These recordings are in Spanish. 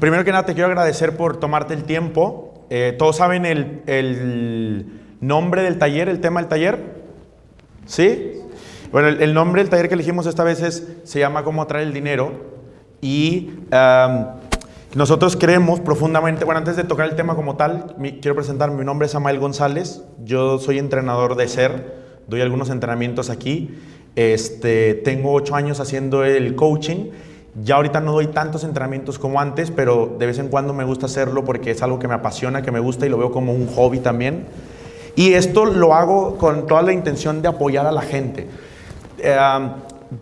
Primero que nada, te quiero agradecer por tomarte el tiempo. Eh, ¿Todos saben el, el nombre del taller, el tema del taller? ¿Sí? Bueno, el, el nombre del taller que elegimos esta vez es, se llama Cómo atraer el dinero. Y am, nosotros creemos profundamente, bueno, antes de tocar el tema como tal, mi- quiero presentarme, mi nombre es Amael González, yo soy entrenador de SER, doy algunos entrenamientos aquí, este, tengo ocho años haciendo el coaching, ya ahorita no doy tantos entrenamientos como antes, pero de vez en cuando me gusta hacerlo porque es algo que me apasiona, que me gusta y lo veo como un hobby también. Y esto lo hago con toda la intención de apoyar a la gente. Eh,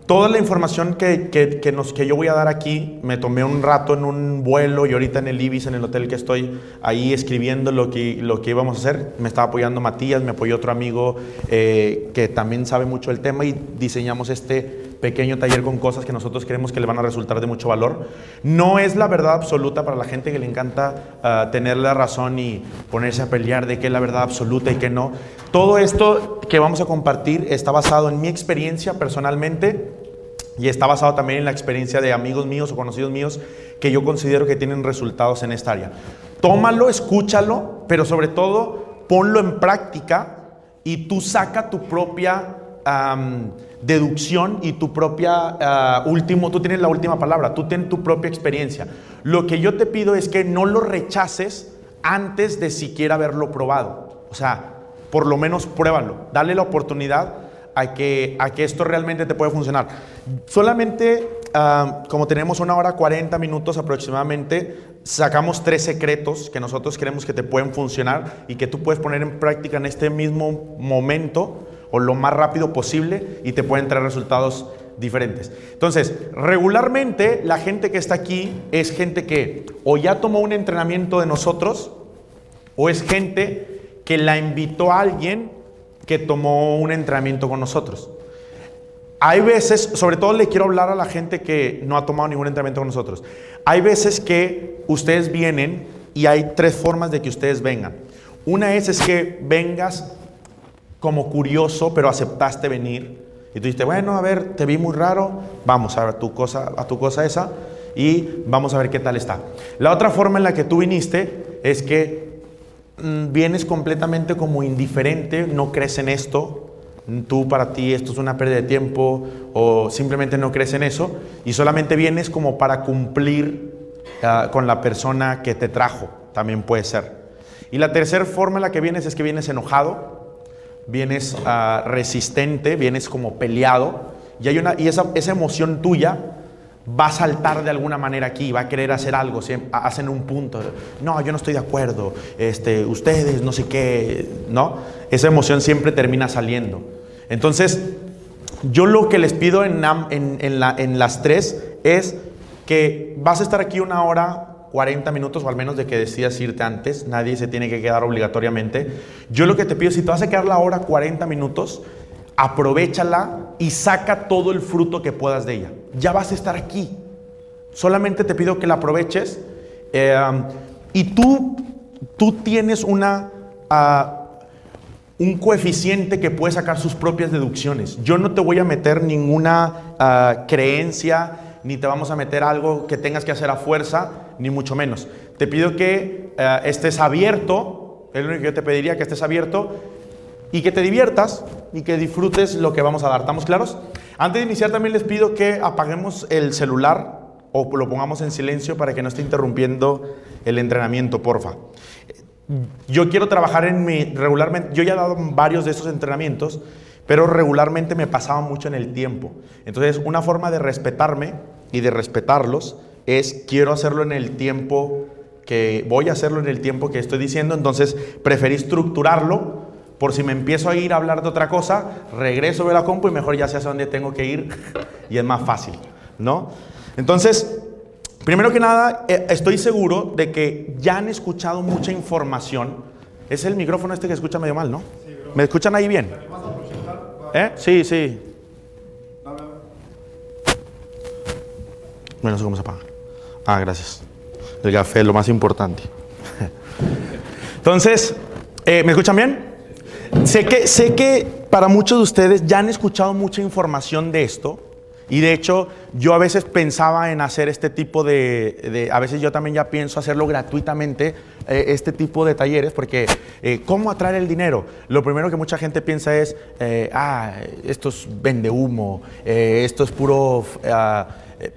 toda la información que, que- nos, que yo voy a dar aquí, me tomé un rato en un vuelo y ahorita en el Ibis, en el hotel que estoy, ahí escribiendo lo que, lo que íbamos a hacer. Me estaba apoyando Matías, me apoyó otro amigo eh, que también sabe mucho del tema y diseñamos este pequeño taller con cosas que nosotros creemos que le van a resultar de mucho valor. No es la verdad absoluta para la gente que le encanta ah, tener la razón y ponerse a pelear de qué es la verdad absoluta y qué no. Todo esto que vamos a compartir está basado en mi experiencia personalmente y está basado también en la experiencia de amigos míos o conocidos míos que yo considero que tienen resultados en esta área. Tómalo, escúchalo, pero sobre todo ponlo en práctica y tú saca tu propia deducción y tu propia ah, último, tú tienes la última palabra, tú tienes tu propia experiencia. Lo que yo te pido es que no lo rechaces antes de siquiera haberlo probado. O sea, por lo menos pruébalo, dale la oportunidad a que, a que esto realmente te puede funcionar. Solamente, ah, como tenemos una hora 40 minutos aproximadamente, sacamos tres secretos que nosotros creemos que te pueden funcionar y que tú puedes poner en práctica en este mismo momento o lo más rápido posible y te pueden traer resultados diferentes. Entonces, regularmente la gente que está aquí es gente que o ya tomó un entrenamiento de nosotros o es gente que la invitó a alguien que tomó un entrenamiento con nosotros. Hay veces, sobre todo le quiero hablar a la gente que no ha tomado ningún entrenamiento con nosotros. Hay veces que ustedes vienen y hay tres formas de que ustedes vengan. Una es, es que vengas como curioso, pero aceptaste venir. Y tú dijiste, bueno, a ver, te vi muy raro, vamos a ver tu cosa, a tu cosa esa y vamos a ver qué tal está. La otra forma en la que tú viniste es que mm, vienes completamente como indiferente, no crees en esto, tú para ti esto es una pérdida de tiempo o simplemente no crees en eso y solamente vienes como para cumplir ah, con la persona que te trajo, también puede ser. Y la tercera forma en la que vienes es que vienes enojado, vienes ah, resistente, vienes como peleado y, hay una, y esa, esa emoción tuya va a saltar de alguna manera aquí, va a querer hacer algo, ha- hacen un punto, no, yo no estoy de acuerdo, este, ustedes, no sé qué, ¿no? Esa emoción siempre termina saliendo. Entonces, yo lo que les pido en, en- en las tres es que vas a estar aquí una hora 40 minutos o al menos de que decidas irte antes, nadie se tiene que quedar obligatoriamente. Yo lo que te pido, si te vas a quedar la hora 40 minutos, aprovechala y saca todo el fruto que puedas de ella. Ya vas a estar aquí. Solamente te pido que la aproveches eh, y tú, tú tienes una, ah, un coeficiente que puede sacar sus propias deducciones. Yo no te voy a meter ninguna ah, creencia, ni te vamos a meter algo que tengas que hacer a fuerza, ni mucho menos. Te pido que ah, estés abierto, es lo único que yo te pediría, que estés abierto y que te diviertas y que disfrutes lo que vamos a dar. ¿Estamos claros? Antes de iniciar también les pido que apaguemos el celular o lo pongamos en silencio para que no esté interrumpiendo el entrenamiento, porfa. Yo quiero trabajar en mi regularmente, yo ya he dado varios de esos entrenamientos, pero regularmente me pasaba mucho en el tiempo. Entonces, una forma de respetarme y de respetarlos es quiero hacerlo en el tiempo que voy a hacerlo en el tiempo que estoy diciendo, entonces preferí estructurarlo por si me empiezo a ir a hablar de otra cosa, regreso a la compu y mejor ya sé hacia dónde tengo que ir y es más fácil, ¿no? Entonces, primero que nada, eh, estoy seguro de que ya han escuchado mucha información. Es el micrófono este que escucha medio mal, ¿no? ¿Me escuchan ahí bien? ¿Eh? Sí, sí. Bueno, no sé cómo se apaga. Ah, gracias. El café es lo más importante. Entonces, eh, ¿me escuchan bien? Sé que, sé que para muchos de ustedes ya han escuchado mucha información de esto, Y de hecho, yo a veces pensaba en hacer este tipo de, a veces yo también ya pienso hacerlo gratuitamente, eh, este tipo de talleres, porque eh, ¿cómo atraer el dinero? Lo primero que mucha gente piensa es, ah, esto es vende humo, esto es puro, ah",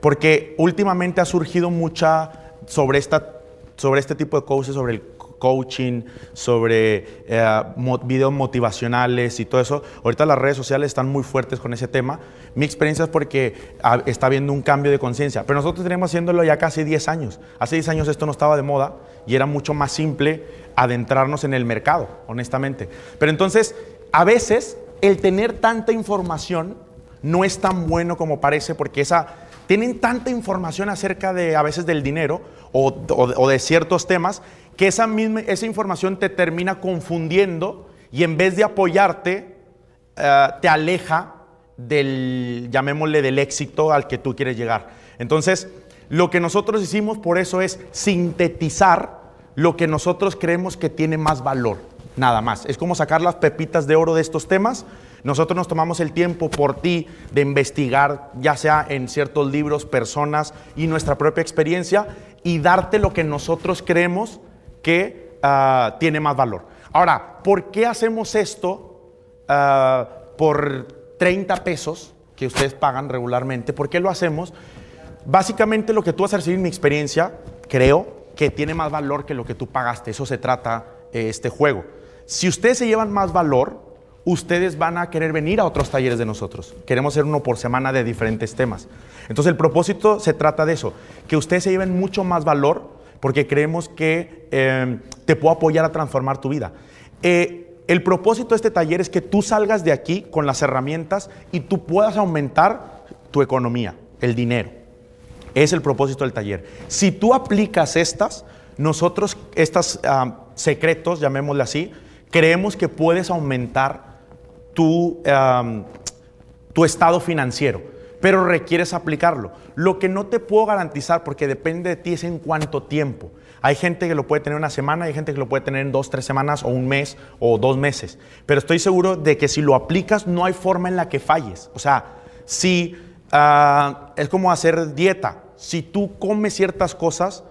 porque últimamente ha surgido mucha sobre, esta, sobre este tipo de cosas, sobre el coaching, sobre eh, videos motivacionales y todo eso. Ahorita las redes sociales están muy fuertes con ese tema. Mi experiencia es porque ah, está habiendo un cambio de conciencia, pero nosotros tenemos haciéndolo ya casi 10 años. Hace 10 años esto no estaba de moda y era mucho más simple adentrarnos en el mercado, honestamente. Pero entonces, a veces el tener tanta información no es tan bueno como parece porque esa tienen tanta información acerca de a veces del dinero o, de ciertos temas que esa, misma, esa información te termina confundiendo y en vez de apoyarte, eh, te aleja del, llamémosle, del éxito al que tú quieres llegar. Entonces, lo que nosotros hicimos por eso es sintetizar lo que nosotros creemos que tiene más valor, nada más. Es como sacar las pepitas de oro de estos temas. Nosotros nos tomamos el tiempo por ti de investigar, ya sea en ciertos libros, personas y nuestra propia experiencia, y darte lo que nosotros creemos que ah, tiene más valor. Ahora, ¿por qué hacemos esto ah, por 30 pesos que ustedes pagan regularmente? ¿Por qué lo hacemos? Básicamente lo que tú vas a recibir, mi experiencia, creo que tiene más valor que lo que tú pagaste. Eso se trata eh, este juego. Si ustedes se llevan más valor, ustedes van a querer venir a otros talleres de nosotros. Queremos hacer uno por semana de diferentes temas. Entonces el propósito se trata de eso, que ustedes se lleven mucho más valor porque creemos que em, te puedo apoyar a transformar tu vida. Eh, el propósito de este taller es que tú salgas de aquí con las herramientas y tú puedas aumentar tu economía, el dinero. Es el propósito del taller. Si tú aplicas estas, nosotros, estos secretos, llamémosle así, creemos que puedes aumentar tu, estado financiero pero requieres aplicarlo. Lo que no te puedo garantizar, porque depende de ti, es en cuánto tiempo. Hay gente que lo puede tener una semana, hay gente que lo puede tener en dos, tres semanas, o un mes, o dos meses. Pero estoy seguro de que si lo aplicas, no hay forma en la que falles. O sea, si ah, es como hacer dieta. Si tú comes ciertas cosas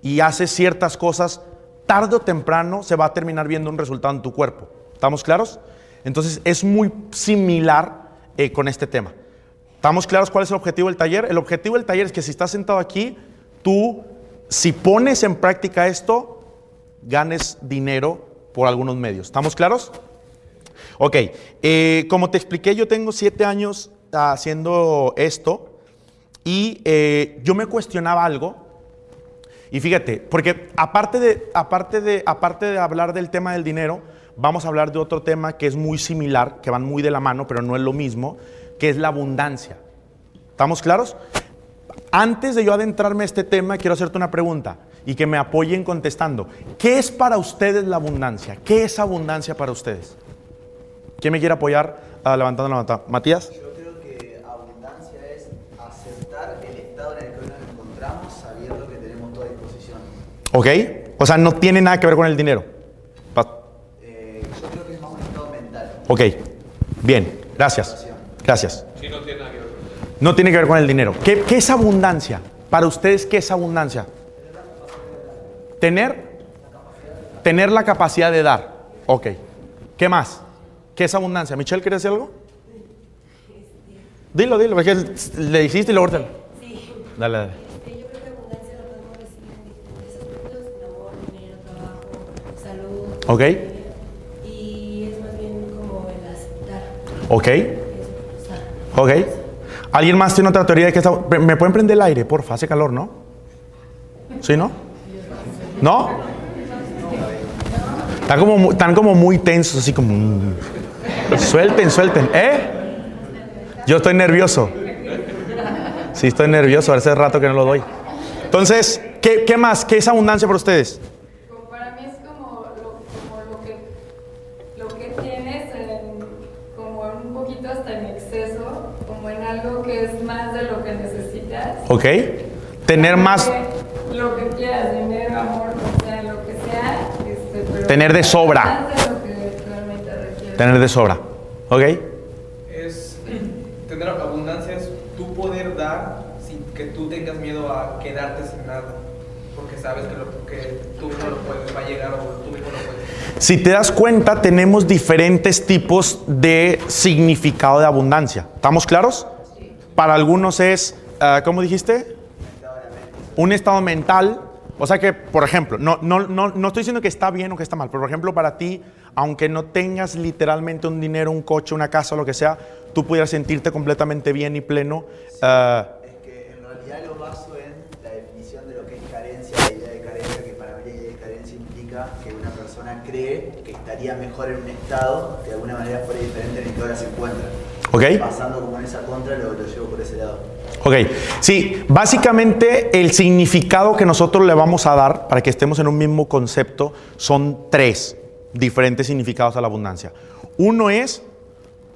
y haces ciertas cosas, tarde o temprano se va a terminar viendo un resultado en tu cuerpo. ¿Estamos claros? Entonces es muy similar eh, con este tema. ¿Estamos claros cuál es el objetivo del taller? El objetivo del taller es que si estás sentado aquí, tú, si pones en práctica esto, ganes dinero por algunos medios. ¿Estamos claros? Ok, eh, como te expliqué, yo tengo siete años haciendo esto y eh, yo me cuestionaba algo. Y fíjate, porque aparte de, aparte, de, aparte de hablar del tema del dinero, vamos a hablar de otro tema que es muy similar, que van muy de la mano, pero no es lo mismo, que es la abundancia. ¿Estamos claros? Antes de yo adentrarme a este tema, quiero hacerte una pregunta y que me apoyen contestando. ¿Qué es para ustedes la abundancia? ¿Qué es abundancia para ustedes? ¿Quién me quiere apoyar ah, levantando la mano? ¿Matías? Yo creo que abundancia es aceptar el estado en el que hoy nos encontramos sabiendo que tenemos toda disposición. ¿Ok? O sea, no tiene nada que ver con el dinero. Eh, yo creo que es más un estado mental. Ok, bien, gracias. Gracias. no tiene que ver con el dinero. ¿Qué, es abundancia? Para ustedes, ¿qué es abundancia? Tener, tener la capacidad de dar. Ok. ¿Qué más? ¿Qué es abundancia? ¿Michelle quiere decir algo? Dilo, dilo, porque le dijiste y lo Sí. Dale, dale. Yo Ok. Ok. ¿Alguien más tiene otra teoría de que está... ¿Me pueden prender el aire, porfa? Hace calor, ¿no? ¿Sí, no? ¿No? Están como, están como muy tensos, así como... Mm. Suelten, suelten. ¿Eh? Yo estoy nervioso. Sí, estoy nervioso. Hace rato que no lo doy. Entonces, ¿qué, qué más? ¿Qué es abundancia para ustedes? ¿Ok? Tener más... Lo que quieras, dinero, amor, o sea, lo que sea. Este, tener de sobra. tener de sobra. ¿Ok? Es tener abundancia, es tú tú tengas miedo a quedarte sin nada, porque sabes que, lo, que tú no lo puedes, va a llegar o tú mismo lo puedes. Si te das cuenta, tenemos diferentes tipos de significado de abundancia. ¿Estamos claros? Para algunos es, ah, ¿cómo dijiste? Un estado mental. O sea que, por ejemplo, no, no, no, no estoy diciendo que está bien o que está mal, pero por ejemplo, para ti, aunque no tengas literalmente un dinero, un coche, una casa, lo que sea, tú pudieras sentirte completamente bien y pleno. ah, Es que en realidad lo baso en la definición de lo que es carencia, la idea de carencia, que para mí la idea de carencia implica que una persona cree que estaría mejor en un estado que de alguna manera fuera diferente en el que ahora se encuentra. ¿Ok? Pasando como en esa contra, lo, lo llevo por ese lado. Ok, sí, básicamente el significado que nosotros le vamos a dar para que estemos en un mismo concepto son tres diferentes significados a la abundancia. Uno es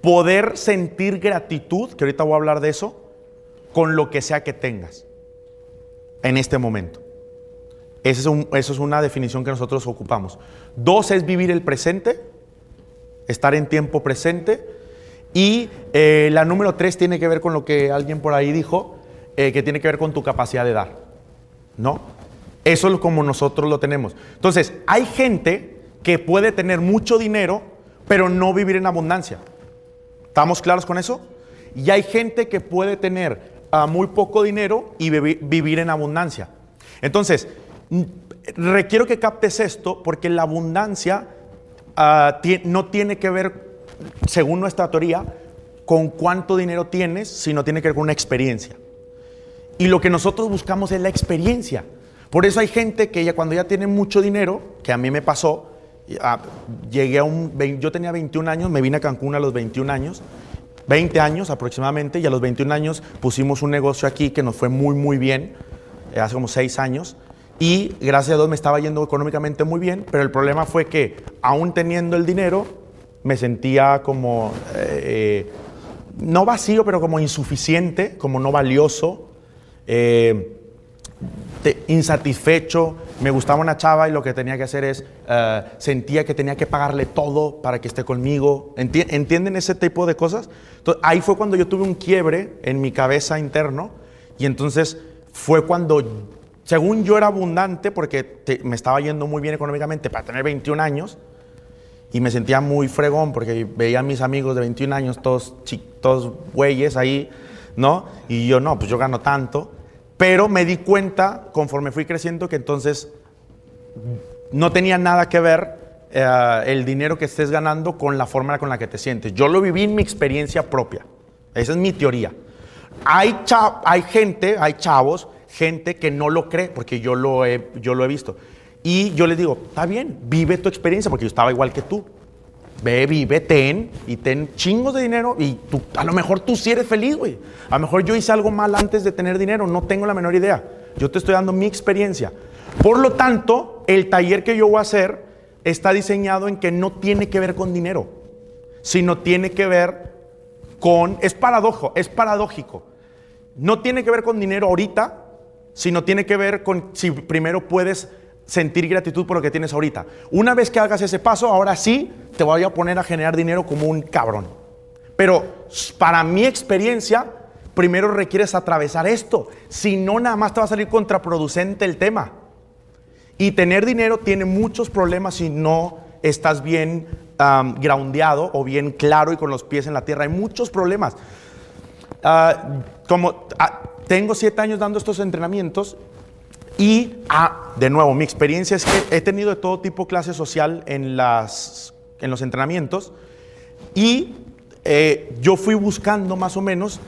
poder sentir gratitud, que ahorita voy a hablar de eso, con lo que sea que tengas en este momento. Esa es, eso es una definición que nosotros ocupamos. Dos es vivir el presente, estar en tiempo presente. Y eh, la número tres tiene que ver con lo que alguien por ahí dijo, eh, que tiene que ver con tu capacidad de dar. ¿No? Eso es como nosotros lo tenemos. Entonces, hay gente que puede tener mucho dinero, pero no vivir en abundancia. ¿Estamos claros con eso? Y hay gente que puede tener ah, muy poco dinero y vivi- vivir en abundancia. Entonces, mm, requiero que captes esto porque la abundancia ah, no tiene que ver, según nuestra teoría, con cuánto dinero tienes, sino tiene que ver con una experiencia. Y lo que nosotros buscamos es la experiencia. Por eso hay gente que ya cuando ya tiene mucho dinero, que a mí me pasó, ah, llegué a un, yo tenía 21 años, me vine a Cancún a los 21 años, 20 años aproximadamente, y a los 21 años pusimos un negocio aquí que nos fue muy, muy bien, eh, hace como 6 años, y gracias a Dios me estaba yendo económicamente muy bien, pero el problema fue que aún teniendo el dinero, me sentía como, eh, no vacío, pero como insuficiente, como no valioso, eh, te- insatisfecho, me gustaba una chava y lo que tenía que hacer es, eh, sentía que tenía que pagarle todo para que esté conmigo. Enti- ¿Entienden ese tipo de cosas? Ahí fue cuando yo tuve un quiebre en mi cabeza interno y entonces fue cuando, según yo era abundante, porque me estaba yendo muy bien económicamente para tener 21 años, y me sentía muy fregón porque veía a mis amigos de 21 años, todos, todos güeyes ahí, ¿no? Y yo, no, pues yo gano tanto. Pero me di cuenta, conforme fui creciendo, que entonces no tenía nada que ver eh, el dinero que estés ganando con la forma con la que te sientes. Yo lo viví en mi experiencia propia. Esa es mi teoría. Hay, hay gente, hay chavos, gente que no lo cree, porque yo lo, he, yo lo he visto. Y yo les digo, está bien, vive tu experiencia, porque yo estaba igual que tú. Ve, vive, ten, y ten chingos de dinero, y tú, a lo mejor tú sí eres feliz, güey. A lo mejor yo hice algo mal antes de tener dinero, no tengo la menor idea. Yo te estoy dando mi experiencia. Por lo tanto, el taller que yo voy a hacer está diseñado en que no tiene que ver con dinero, sino tiene que ver con, es paradojo, es paradójico. No tiene que ver con dinero ahorita, sino tiene que ver con si primero puedes sentir gratitud por lo que tienes ahorita. Una vez que hagas ese paso, ahora sí te voy a poner a generar dinero como un cabrón. Pero para mi experiencia, primero requieres atravesar esto. Si no, nada más te va a salir contraproducente el tema. Y tener dinero tiene muchos problemas si no estás bien am, groundeado o bien claro y con los pies en la tierra. Hay muchos problemas. Ah, como ah, tengo siete años dando estos entrenamientos y, ah, de nuevo, mi experiencia es que he tenido de todo tipo clase social en, las, en los entrenamientos y eh, yo fui buscando más o menos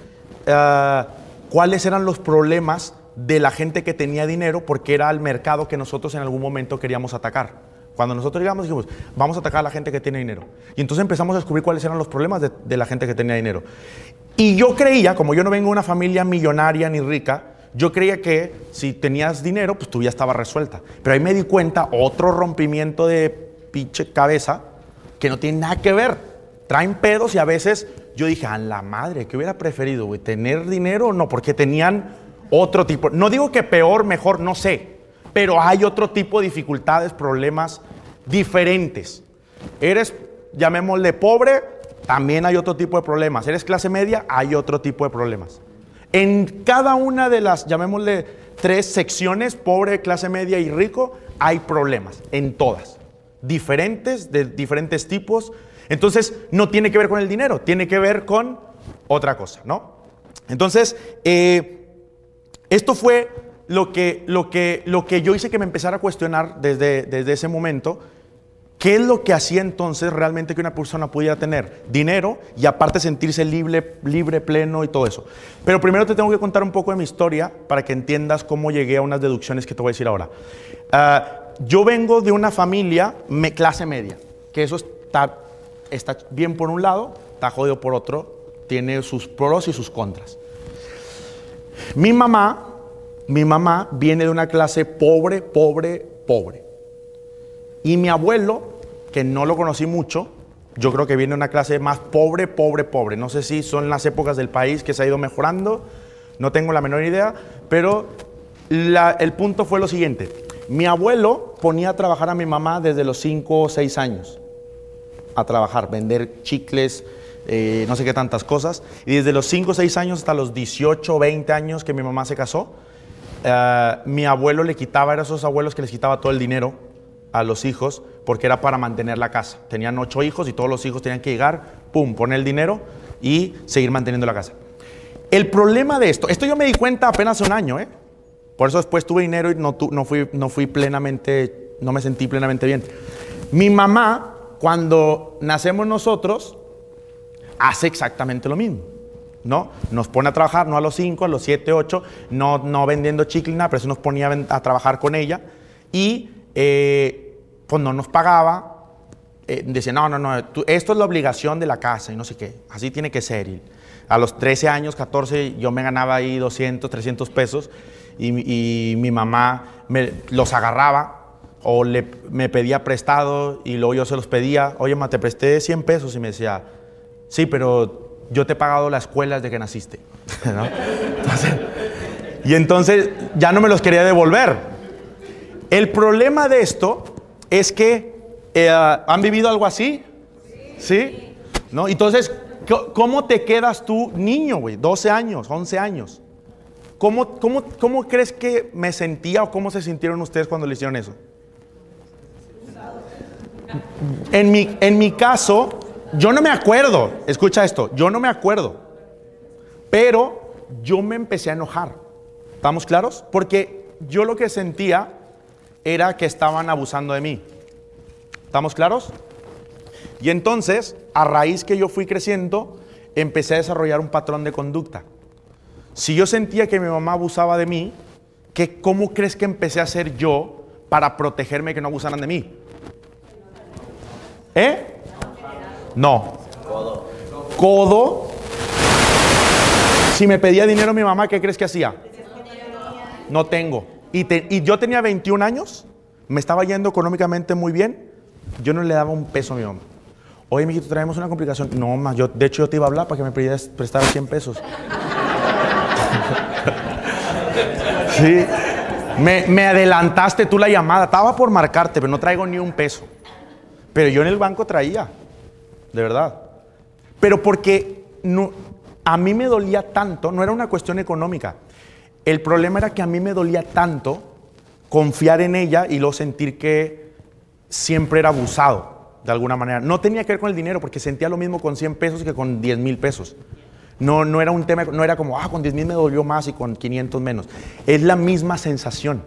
ah, cuáles eran los problemas de la gente que tenía dinero porque era el mercado que nosotros en algún momento queríamos atacar. Cuando nosotros llegamos dijimos, vamos a atacar a la gente que tiene dinero. Y entonces empezamos a descubrir cuáles eran los problemas de, de la gente que tenía dinero. Y yo creía, como yo no vengo de una familia millonaria ni rica, yo creía que si tenías dinero, pues tu vida estaba resuelta. Pero ahí me di cuenta, otro rompimiento de pinche cabeza, que no tiene nada que ver. Traen pedos y a veces yo dije, a la madre, ¿qué hubiera preferido? ¿Tener dinero o no? Porque tenían otro tipo. No digo que peor, mejor, no sé. Pero hay otro tipo de dificultades, problemas diferentes. Eres, llamémosle pobre, también hay otro tipo de problemas. Eres clase media, hay otro tipo de problemas. En cada una de las, llamémosle, tres secciones, pobre, clase media y rico, hay problemas, en todas. Diferentes, de diferentes tipos. Entonces, no tiene que ver con el dinero, tiene que ver con otra cosa, ¿no? Entonces, eh, esto fue lo que, lo, que, lo que yo hice que me empezara a cuestionar desde, desde ese momento. ¿Qué es lo que hacía entonces realmente que una persona pudiera tener dinero y aparte sentirse libre, libre, pleno y todo eso? Pero primero te tengo que contar un poco de mi historia para que entiendas cómo llegué a unas deducciones que te voy a decir ahora. Ah, yo vengo de una familia clase media, que eso está, está bien por un lado, está jodido por otro, tiene sus pros y sus contras. Mi mamá, mi mamá viene de una clase pobre, pobre, pobre. Y mi abuelo, que no lo conocí mucho, yo creo que viene una clase más pobre, pobre, pobre. No sé si son las épocas del país que se ha ido mejorando, no tengo la menor idea, pero el punto fue lo siguiente. Mi abuelo ponía a trabajar a mi mamá desde los 5 o 6 años. A trabajar, vender chicles, eh, no sé qué tantas cosas. Y desde los 5 o 6 años hasta los 18 o 20 años que mi mamá se casó, eh, mi abuelo le quitaba, eran esos abuelos que les quitaba todo el dinero a los hijos porque era para mantener la casa. Tenían ocho hijos y todos los hijos tenían que llegar, pum, poner el dinero y seguir manteniendo la casa. El problema de esto, esto yo me di cuenta apenas un año, ¿eh? Por eso después tuve dinero y no, tu- no, fui, no fui plenamente, no me sentí plenamente bien. Mi mamá, cuando nacemos nosotros, hace exactamente lo mismo. ¿No? Nos pone a trabajar, no a los 5, a los 7, 8, no, no vendiendo chicle, nada, pero sí nos ponía a trabajar con ella. Y eh, pues no nos pagaba. eh, decía, no, no, no, tú- esto es la obligación de la casa y no sé qué. Así tiene que ser. Y a los 13 años, 14, yo me ganaba ahí 200, 300 pesos y, y mi mamá me los agarraba o le, me pedía prestado y luego yo se los pedía. Oye, ma, te presté 100 pesos y me decía, sí, pero yo te he pagado la escuela desde que naciste. ¿no? Entonces, y entonces ya no me los quería devolver. El problema de esto es que eh, han vivido algo así. ¿Sí? ¿No? Entonces, ¿cómo te quedas tú niño, güey? 12 años, 11 años. ¿Cómo, cómo, ¿Cómo crees que me sentía o cómo se sintieron ustedes cuando le hicieron eso? En mi, en mi caso, yo no me acuerdo, escucha esto, yo no me acuerdo, pero yo me empecé a enojar. ¿Estamos claros? Porque yo lo que sentía era que estaban abusando de mí. ¿Estamos claros? Y entonces, a raíz que yo fui creciendo, empecé a desarrollar un patrón de conducta. Si yo sentía que mi mamá abusaba de mí, ¿qué, ¿cómo crees que empecé a hacer yo para protegerme que no abusaran de mí? ¿Eh? No. Codo. Si me pedía dinero mi mamá, ¿qué crees que hacía? No tengo. Y, te- y yo tenía 21 años, me estaba yendo económicamente muy bien, yo no le daba un peso a mi mamá. Oye, mijito, traemos una complicación. No, yo, de hecho yo te iba a hablar para que me pidieras prestar 100 pesos. sí. Me, me adelantaste tú la llamada. Estaba por marcarte, pero no traigo ni un peso. Pero yo en el banco traía, de verdad. Pero porque no, a mí me dolía tanto, no era una cuestión económica. El problema era que a mí me dolía tanto confiar en ella y luego sentir que siempre era abusado de alguna manera. No tenía que ver con el dinero porque sentía lo mismo con 100 pesos que con 10 mil pesos. No, no era un tema, no era como, ah, con 10 mil me dolió más y con 500 menos. Es la misma sensación.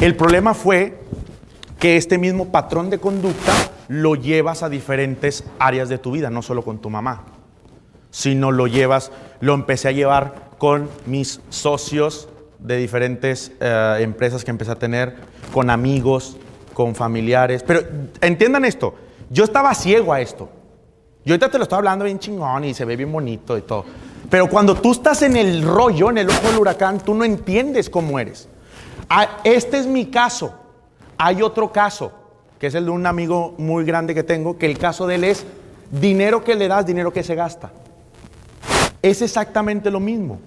El problema fue que este mismo patrón de conducta lo llevas a diferentes áreas de tu vida, no solo con tu mamá, sino lo llevas, lo empecé a llevar con mis socios de diferentes eh, empresas que empecé a tener, con amigos, con familiares. Pero entiendan esto, yo estaba ciego a esto. Yo ahorita te lo estoy hablando bien chingón y se ve bien bonito y todo. Pero cuando tú estás en el rollo, en el ojo del huracán, tú no entiendes cómo eres. Ah, Este es mi caso. Hay otro caso, que es el de un amigo muy grande que tengo, que el caso de él es dinero que le das, dinero que se gasta. Es exactamente lo mismo.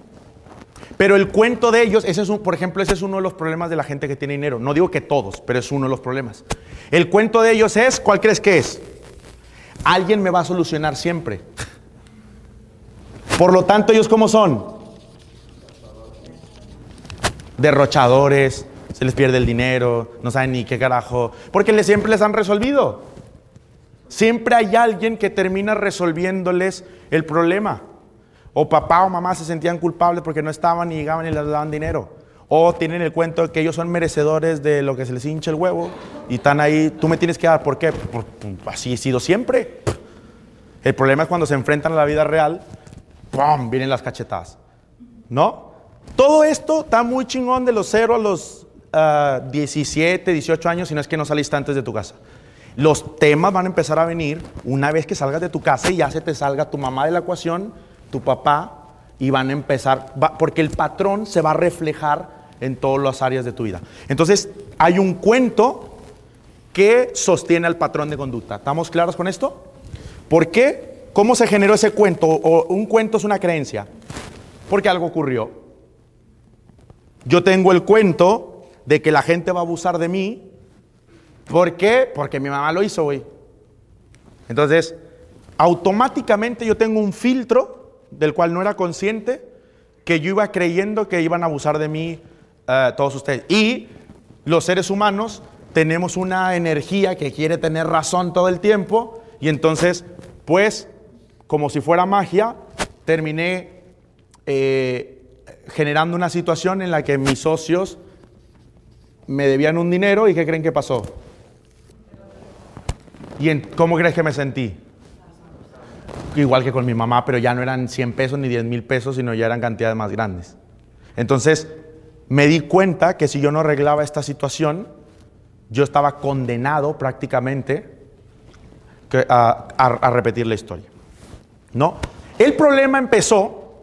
Pero el cuento de ellos, ese es un, por ejemplo, ese es uno de los problemas de la gente que tiene dinero. No digo que todos, pero es uno de los problemas. El cuento de ellos es, ¿cuál crees que es? Alguien me va a solucionar siempre. Por lo tanto, ellos cómo son? derrochadores, se les pierde el dinero, no saben ni qué carajo, porque les, siempre les han resolvido. Siempre hay alguien que termina resolviéndoles el problema. O papá o mamá se sentían culpables porque no estaban y llegaban y les daban dinero. O tienen el cuento de que ellos son merecedores de lo que se les hincha el huevo y están ahí, tú me tienes que dar, ¿por qué? Por- por- así he sido siempre. El problema es cuando se enfrentan a la vida real, ¡pum! vienen las cachetadas. ¿No? Todo esto está muy chingón de los 0 a los ah, 17, 18 años, si no es que no saliste antes de tu casa. Los temas van a empezar a venir una vez que salgas de tu casa y ya se te salga tu mamá de la ecuación, tu papá, y van a empezar, porque el patrón se va a reflejar en todas las áreas de tu vida. Entonces, hay un cuento que sostiene al patrón de conducta. ¿Estamos claros con esto? ¿Por qué? ¿Cómo se generó ese cuento? O un cuento es una creencia. Porque algo ocurrió. Yo tengo el cuento de que la gente va a abusar de mí. ¿Por qué? Porque mi mamá lo hizo, güey. Entonces, automáticamente yo tengo un filtro del cual no era consciente que yo iba creyendo que iban a abusar de mí eh, todos ustedes. Y los seres humanos tenemos una energía que quiere tener razón todo el tiempo y entonces, pues, como si fuera magia, terminé eh, generando una situación en la que mis socios me debían un dinero y ¿qué creen que pasó? ¿Y en- cómo crees que me sentí? Igual que con mi mamá, pero ya no eran 100 pesos ni 10 mil pesos, sino ya eran cantidades más grandes. Entonces, me di cuenta que si yo no arreglaba esta situación, yo estaba condenado prácticamente a, a- a repetir la historia. ¿No? El problema empezó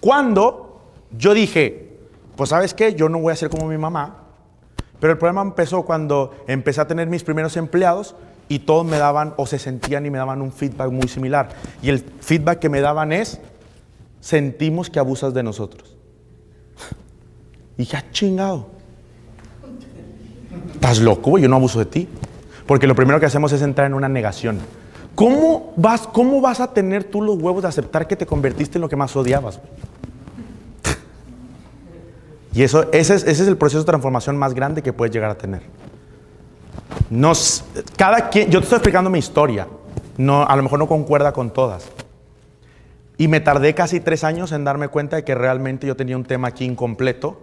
cuando yo dije, pues sabes qué, yo no voy a ser como mi mamá, pero el problema empezó cuando empecé a tener mis primeros empleados y todos me daban o se sentían y me daban un feedback muy similar. Y el feedback que me daban es, sentimos que abusas de nosotros. Y ya chingado. ¿Estás loco? Yo no abuso de ti. Porque lo primero que hacemos es entrar en una negación. ¿Cómo vas, cómo vas a tener tú los huevos de aceptar que te convertiste en lo que más odiabas? Y eso, ese, es, ese es el proceso de transformación más grande que puedes llegar a tener. Nos, cada quien, yo te estoy explicando mi historia. No, a lo mejor no concuerda con todas. Y me tardé casi tres años en darme cuenta de que realmente yo tenía un tema aquí incompleto.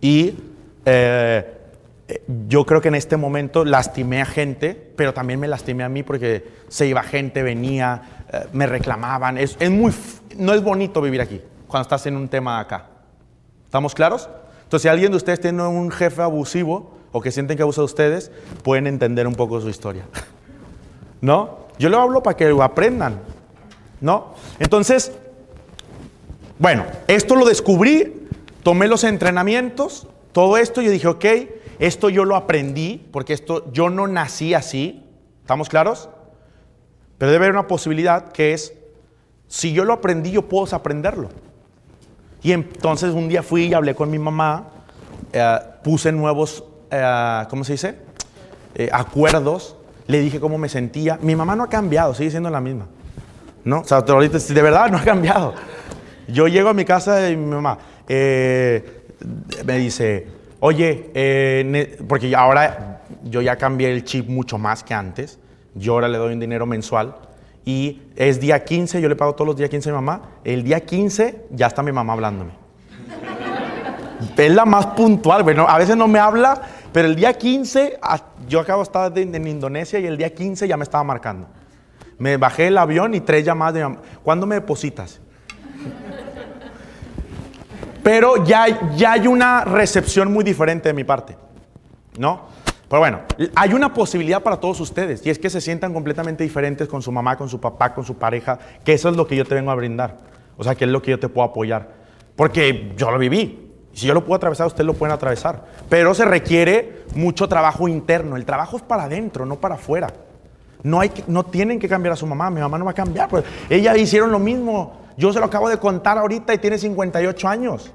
Y eh, yo creo que en este momento lastimé a gente, pero también me lastimé a mí porque se iba gente, venía, eh, me reclamaban. Es, es muy, no es bonito vivir aquí cuando estás en un tema acá. ¿Estamos claros? Entonces, si alguien de ustedes tiene un jefe abusivo o que sienten que abusa de ustedes, pueden entender un poco su historia. ¿No? Yo lo hablo para que lo aprendan. ¿No? Entonces, bueno, esto lo descubrí, tomé los entrenamientos, todo esto, yo dije, ok, esto yo lo aprendí, porque esto yo no nací así, ¿estamos claros? Pero debe haber una posibilidad que es, si yo lo aprendí, yo puedo aprenderlo. Y entonces un día fui y hablé con mi mamá, eh, puse nuevos, eh, ¿cómo se dice? Eh, acuerdos, le dije cómo me sentía. Mi mamá no ha cambiado, sigue siendo la misma. ¿No? O sea, ahorita, de verdad no ha cambiado. Yo llego a mi casa y mi mamá eh, me dice, oye, eh, porque ahora yo ya cambié el chip mucho más que antes. Yo ahora le doy un dinero mensual y es día 15, yo le pago todos los días 15 a mi mamá. El día 15 ya está mi mamá hablándome. Es la más puntual, bueno, a veces no me habla, pero el día 15, ah, yo acabo de estar en, Indonesia y el día 15 ya me estaba marcando. Me bajé el avión y tres llamadas de. ¿Cuándo me depositas? Pero ya, ya hay una recepción muy diferente de mi parte, ¿no? Pero bueno, hay una posibilidad para todos ustedes y es que se sientan completamente diferentes con su mamá, con su papá, con su pareja, que eso es lo que yo te vengo a brindar. O sea, que es lo que yo te puedo apoyar. Porque yo lo viví. Si yo lo puedo atravesar, ustedes lo pueden atravesar. Pero se requiere mucho trabajo interno. El trabajo es para adentro, no para afuera. No, tienen que cambiar a su mamá. Mi mamá no va a cambiar. Pues ella hicieron lo mismo. Yo se lo acabo de contar ahorita y tiene 58 años.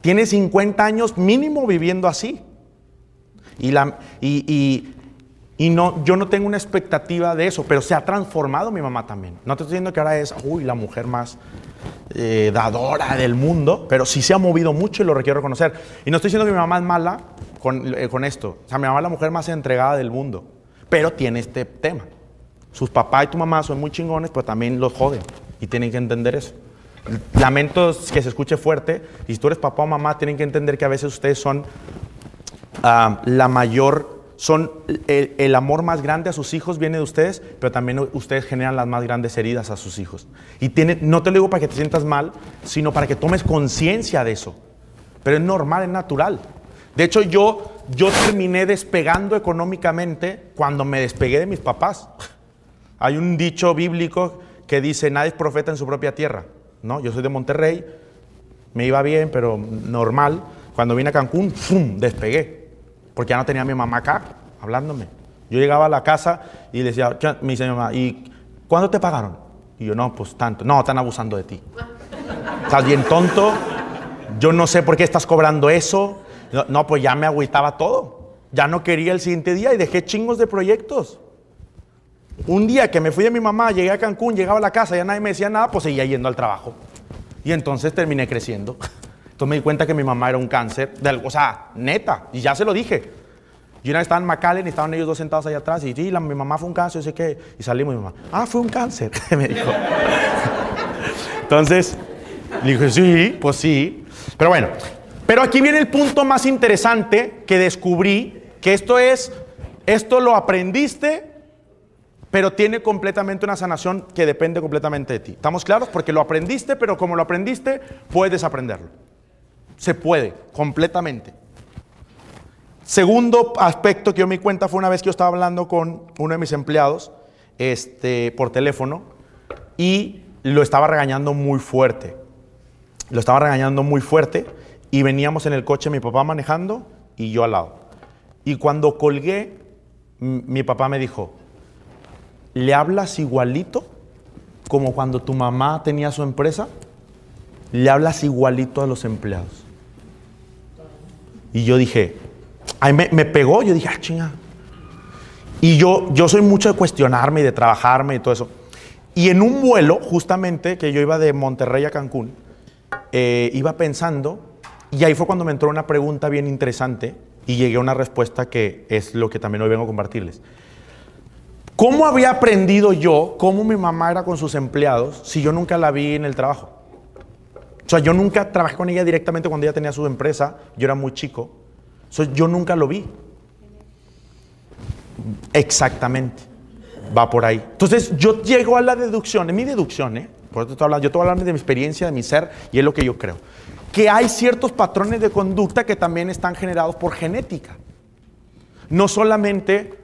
Tiene 50 años mínimo viviendo así. Y, yo no tengo una expectativa de eso, pero se ha transformado mi mamá también. No te estoy diciendo que ahora es, uy, la mujer más eh, dadora del mundo, pero sí se ha movido mucho y lo requiero reconocer. Y no estoy diciendo que mi mamá es mala con, eh, con esto. O sea, mi mamá es la mujer más entregada del mundo, pero tiene este tema. Sus papás y tu mamá son muy chingones, pero también los joden y tienen que entender eso. Lamento que se escuche fuerte, y si tú eres papá o mamá, tienen que entender que a veces ustedes son ah, la mayor, son el, amor más grande a sus hijos viene de ustedes, pero también ustedes generan las más grandes heridas a sus hijos. Y tiene, no te lo digo para que te sientas mal, sino para que tomes conciencia de eso. Pero es normal, es natural. De hecho, yo, yo terminé despegando económicamente cuando me despegué de mis papás. Hay un dicho bíblico que dice, nadie es profeta en su propia tierra. ¿no? Yo soy de Monterrey, me iba bien, pero normal. Cuando vine a Cancún, ¡fum!, despegué. Porque ya no tenía a mi mamá acá, hablándome. Yo llegaba a la casa y le decía, me dice mi mamá, ¿y cuándo te pagaron? Y yo, no, pues tanto. No, están abusando de ti. Estás bien tonto. Yo no sé por qué estás cobrando eso. No, no, pues ya me agüitaba todo. Ya no quería el siguiente día y dejé chingos de proyectos. Un día que me fui de mi mamá, llegué a Cancún, llegaba a la casa, ya nadie me decía nada, pues seguía yendo al trabajo. Y entonces terminé creciendo. Entonces me di cuenta que mi mamá era un cáncer, de o sea, neta, y ya se lo dije. Yo una vez estaba en McAllen y estaban ellos dos sentados allá atrás y sí, la- mi mamá fue un cáncer, yo sé qué. Y salimos y mi mamá, ah, fue un cáncer, me dijo. Entonces, le dije, sí, pues sí. Pero bueno, pero aquí viene el punto más interesante que descubrí, que esto es, esto lo aprendiste, pero tiene completamente una sanación que depende completamente de ti. ¿Estamos claros? Porque lo aprendiste, pero como lo aprendiste, puedes desaprenderlo. Se puede, completamente. Segundo aspecto que yo me cuenta fue una vez que yo estaba hablando con uno de mis empleados este, por teléfono y lo estaba regañando muy fuerte. Lo estaba regañando muy fuerte y veníamos en el coche mi papá manejando y yo al lado. Y cuando colgué, mi papá me dijo, ¿le hablas igualito como cuando tu mamá tenía su empresa? Le hablas igualito a los empleados. Y yo dije, ahí me, me pegó, yo dije, ah, chinga. Y yo, yo soy mucho de cuestionarme y de trabajarme y todo eso. Y en un vuelo, justamente, que yo iba de Monterrey a Cancún, eh, iba pensando, y ahí fue cuando me entró una pregunta bien interesante y llegué a una respuesta que es lo que también hoy vengo a compartirles. ¿Cómo había aprendido yo cómo mi mamá era con sus empleados si yo nunca la vi en el trabajo? O sea, yo nunca trabajé con ella directamente cuando ella tenía su empresa, yo era muy chico. O sea, yo nunca lo vi. Exactamente. Va por ahí. Entonces, yo llego a la deducción, en mi deducción, ¿eh? Por eso estoy hablando, yo estoy hablando de mi experiencia, de mi ser, y es lo que yo creo. Que hay ciertos patrones de conducta que también están generados por genética. No solamente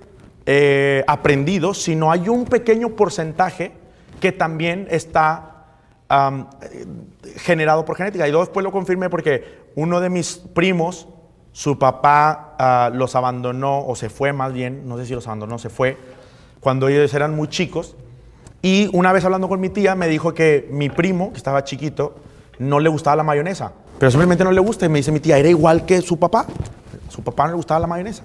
eh, aprendidos, sino hay un pequeño porcentaje que también está generado por genética. Y yo después lo confirmé porque uno de mis primos, su papá ah, los abandonó, o se fue más bien, no sé si los abandonó, se fue, cuando ellos eran muy chicos. Y una vez hablando con mi tía me dijo que mi primo, que estaba chiquito, no le gustaba la mayonesa. Pero simplemente no le gusta. Y me dice mi tía, era igual que su papá. Su papá no le gustaba la mayonesa.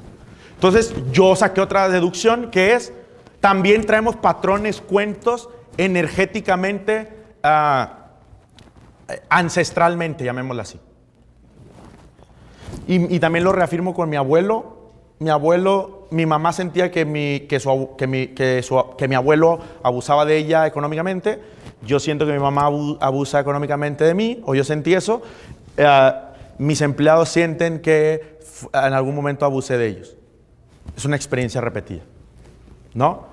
Entonces yo saqué otra deducción que es, también traemos patrones, cuentos energéticamente, ah, ancestralmente, llamémoslo así. Y, también lo reafirmo con mi abuelo. Mi abuelo, mi mamá sentía que mi, que, su que, mi, que, su- que mi abuelo abusaba de ella económicamente. Yo siento que mi mamá abu- abusa económicamente de mí, o yo sentí eso. Eh, mis empleados sienten que en algún momento abusé de ellos. Es una experiencia repetida. ¿No?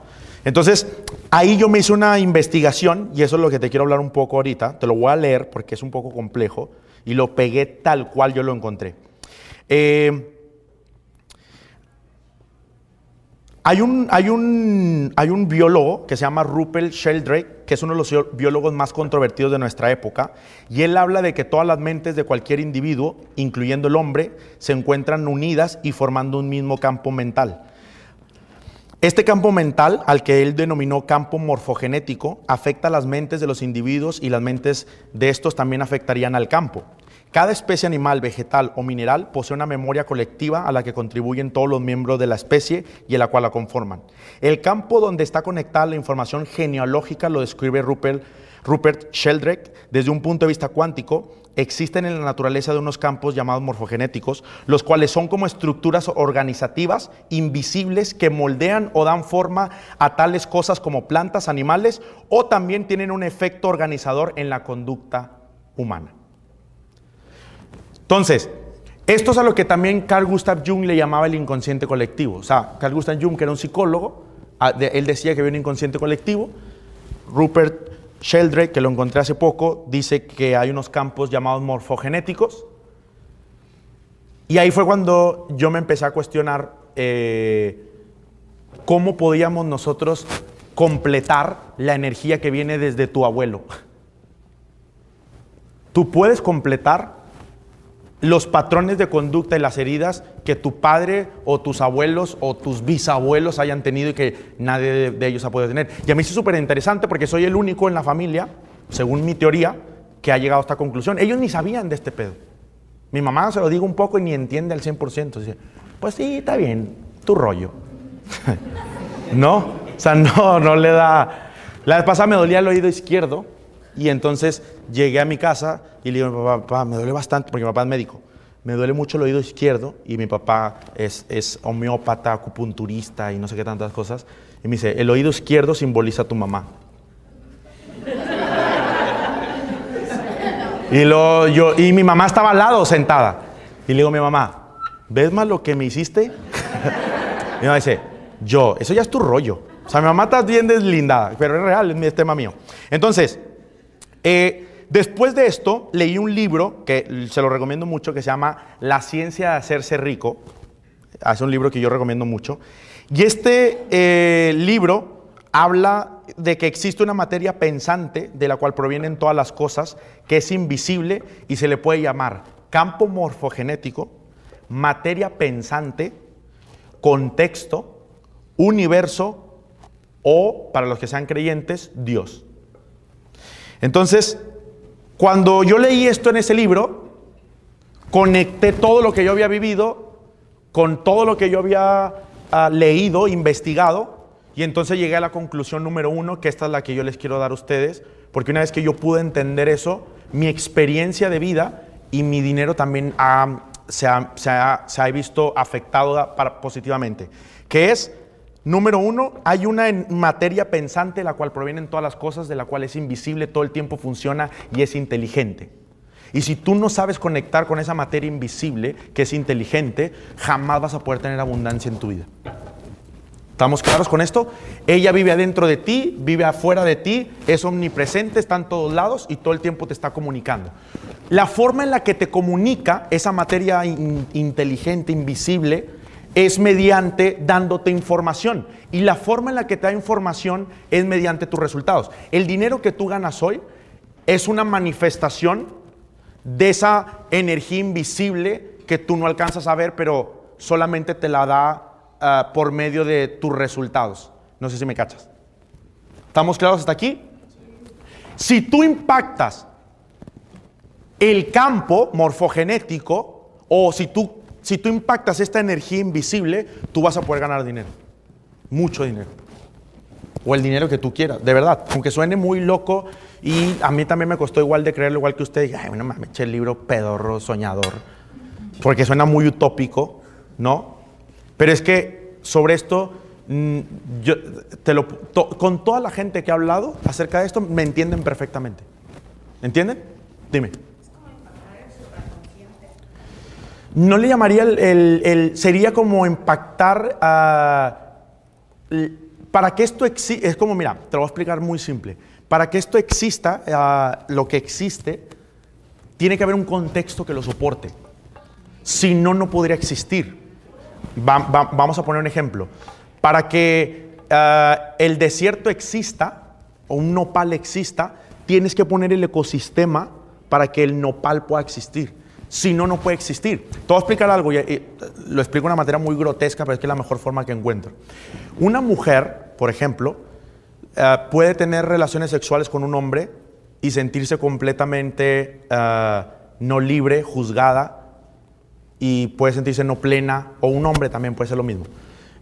Entonces, ahí yo me hice una investigación, y eso es lo que te quiero hablar un poco ahorita. Te lo voy a leer porque es un poco complejo, y lo pegué tal cual yo lo encontré. Eh, hay, un, hay, un, hay un biólogo que se llama Rupert Sheldrake, que es uno de los biólogos más controvertidos de nuestra época, y él habla de que todas las mentes de cualquier individuo, incluyendo el hombre, se encuentran unidas y formando un mismo campo mental. Este campo mental, al que él denominó campo morfogenético, afecta a las mentes de los individuos y las mentes de estos también afectarían al campo. Cada especie animal, vegetal o mineral posee una memoria colectiva a la que contribuyen todos los miembros de la especie y a la cual la conforman. El campo donde está conectada la información genealógica lo describe Rupert, Rupert Sheldrake desde un punto de vista cuántico. Existen en la naturaleza de unos campos llamados morfogenéticos, los cuales son como estructuras organizativas invisibles que moldean o dan forma a tales cosas como plantas, animales o también tienen un efecto organizador en la conducta humana. Entonces, esto es a lo que también Carl Gustav Jung le llamaba el inconsciente colectivo. O sea, Carl Gustav Jung, que era un psicólogo, a- de- él decía que había un inconsciente colectivo. Rupert Sheldrake, que lo encontré hace poco, dice que hay unos campos llamados morfogenéticos. Y ahí fue cuando yo me empecé a cuestionar eh, cómo podíamos nosotros completar la energía que viene desde tu abuelo. Tú puedes completar los patrones de conducta y las heridas que tu padre o tus abuelos o tus bisabuelos hayan tenido y que nadie de, ellos ha podido tener. Y a mí es súper interesante porque soy el único en la familia, según mi teoría, que ha llegado a esta conclusión. Ellos ni sabían de este pedo. Mi mamá se lo digo un poco y ni entiende al 100%. Dice, pues sí, está bien, tu rollo. no, o sea, no, no le da... La vez pasada me dolía el oído izquierdo y entonces llegué a mi casa y le digo, papá, papá, me duele bastante, porque mi papá es médico, me duele mucho el oído izquierdo y mi papá es, es homeópata, acupunturista y no sé qué tantas cosas. Y me dice, el oído izquierdo simboliza a tu mamá. Y, lo, yo, y mi mamá estaba al lado sentada. Y le digo a mi mamá, ¿ves más lo que me hiciste? mi mamá dice, yo, eso ya es tu rollo. O sea, mi mamá está bien deslindada, pero es real, es mi tema mío. Entonces, eh, después de esto, leí un libro que se lo recomiendo mucho que se llama La ciencia de hacerse rico. Es un libro que yo recomiendo mucho. Y este eh, libro habla de que existe una materia pensante de la cual provienen todas las cosas, que es invisible y se le puede llamar campo morfogenético, materia pensante, contexto, universo o, para los que sean creyentes, Dios. Entonces, cuando yo leí esto en ese libro, conecté todo lo que yo había vivido con todo lo que yo había ah, leído, investigado, y entonces llegué a la conclusión número uno, que esta es la que yo les quiero dar a ustedes, porque una vez que yo pude entender eso, mi experiencia de vida y mi dinero también se, ha, visto afectado positivamente, que es Número uno, hay una materia pensante de la cual provienen todas las cosas, de la cual es invisible, todo el tiempo funciona y es inteligente. Y si tú no sabes conectar con esa materia invisible, que es inteligente, jamás vas a poder tener abundancia en tu vida. ¿Estamos claros con esto? Ella vive adentro de ti, vive afuera de ti, es omnipresente, está en todos lados y todo el tiempo te está comunicando. La forma en la que te comunica esa materia in- inteligente, invisible, es mediante dándote información. Y la forma en la que te da información es mediante tus resultados. El dinero que tú ganas hoy es una manifestación de esa energía invisible que tú no alcanzas a ver, pero solamente te la da ah, por medio de tus resultados. No sé si me cachas. ¿Estamos claros hasta aquí? Si tú impactas el campo morfogenético o si tú, si tú impactas esta energía invisible, tú vas a poder ganar dinero. Mucho dinero. O el dinero que tú quieras, de verdad. Aunque suene muy loco y a mí también me costó igual de creerlo, igual que usted. Ay, bueno, me eché el libro pedorro, soñador. Porque suena muy utópico, ¿no? Pero es que sobre esto, mm, yo te lo, con toda la gente que ha hablado acerca de esto, me entienden perfectamente. ¿Entienden? Dime. No le llamaría el, el- sería como impactar a para que esto exista, es como, mira, te lo voy a explicar muy simple. Para que esto exista, ah, lo que existe, tiene que haber un contexto que lo soporte. Si no, no podría existir. Va- va- vamos a poner un ejemplo. Para que el desierto exista, o un nopal exista, tienes que poner el ecosistema para que el nopal pueda existir. Si no, no puede existir. Te voy a explicar algo, y, y, lo explico de una manera muy grotesca, pero es que es la mejor forma que encuentro. Una mujer, por ejemplo, eh, puede tener relaciones sexuales con un hombre y sentirse completamente eh, no libre, juzgada, y puede sentirse no plena, o un hombre también puede ser lo mismo,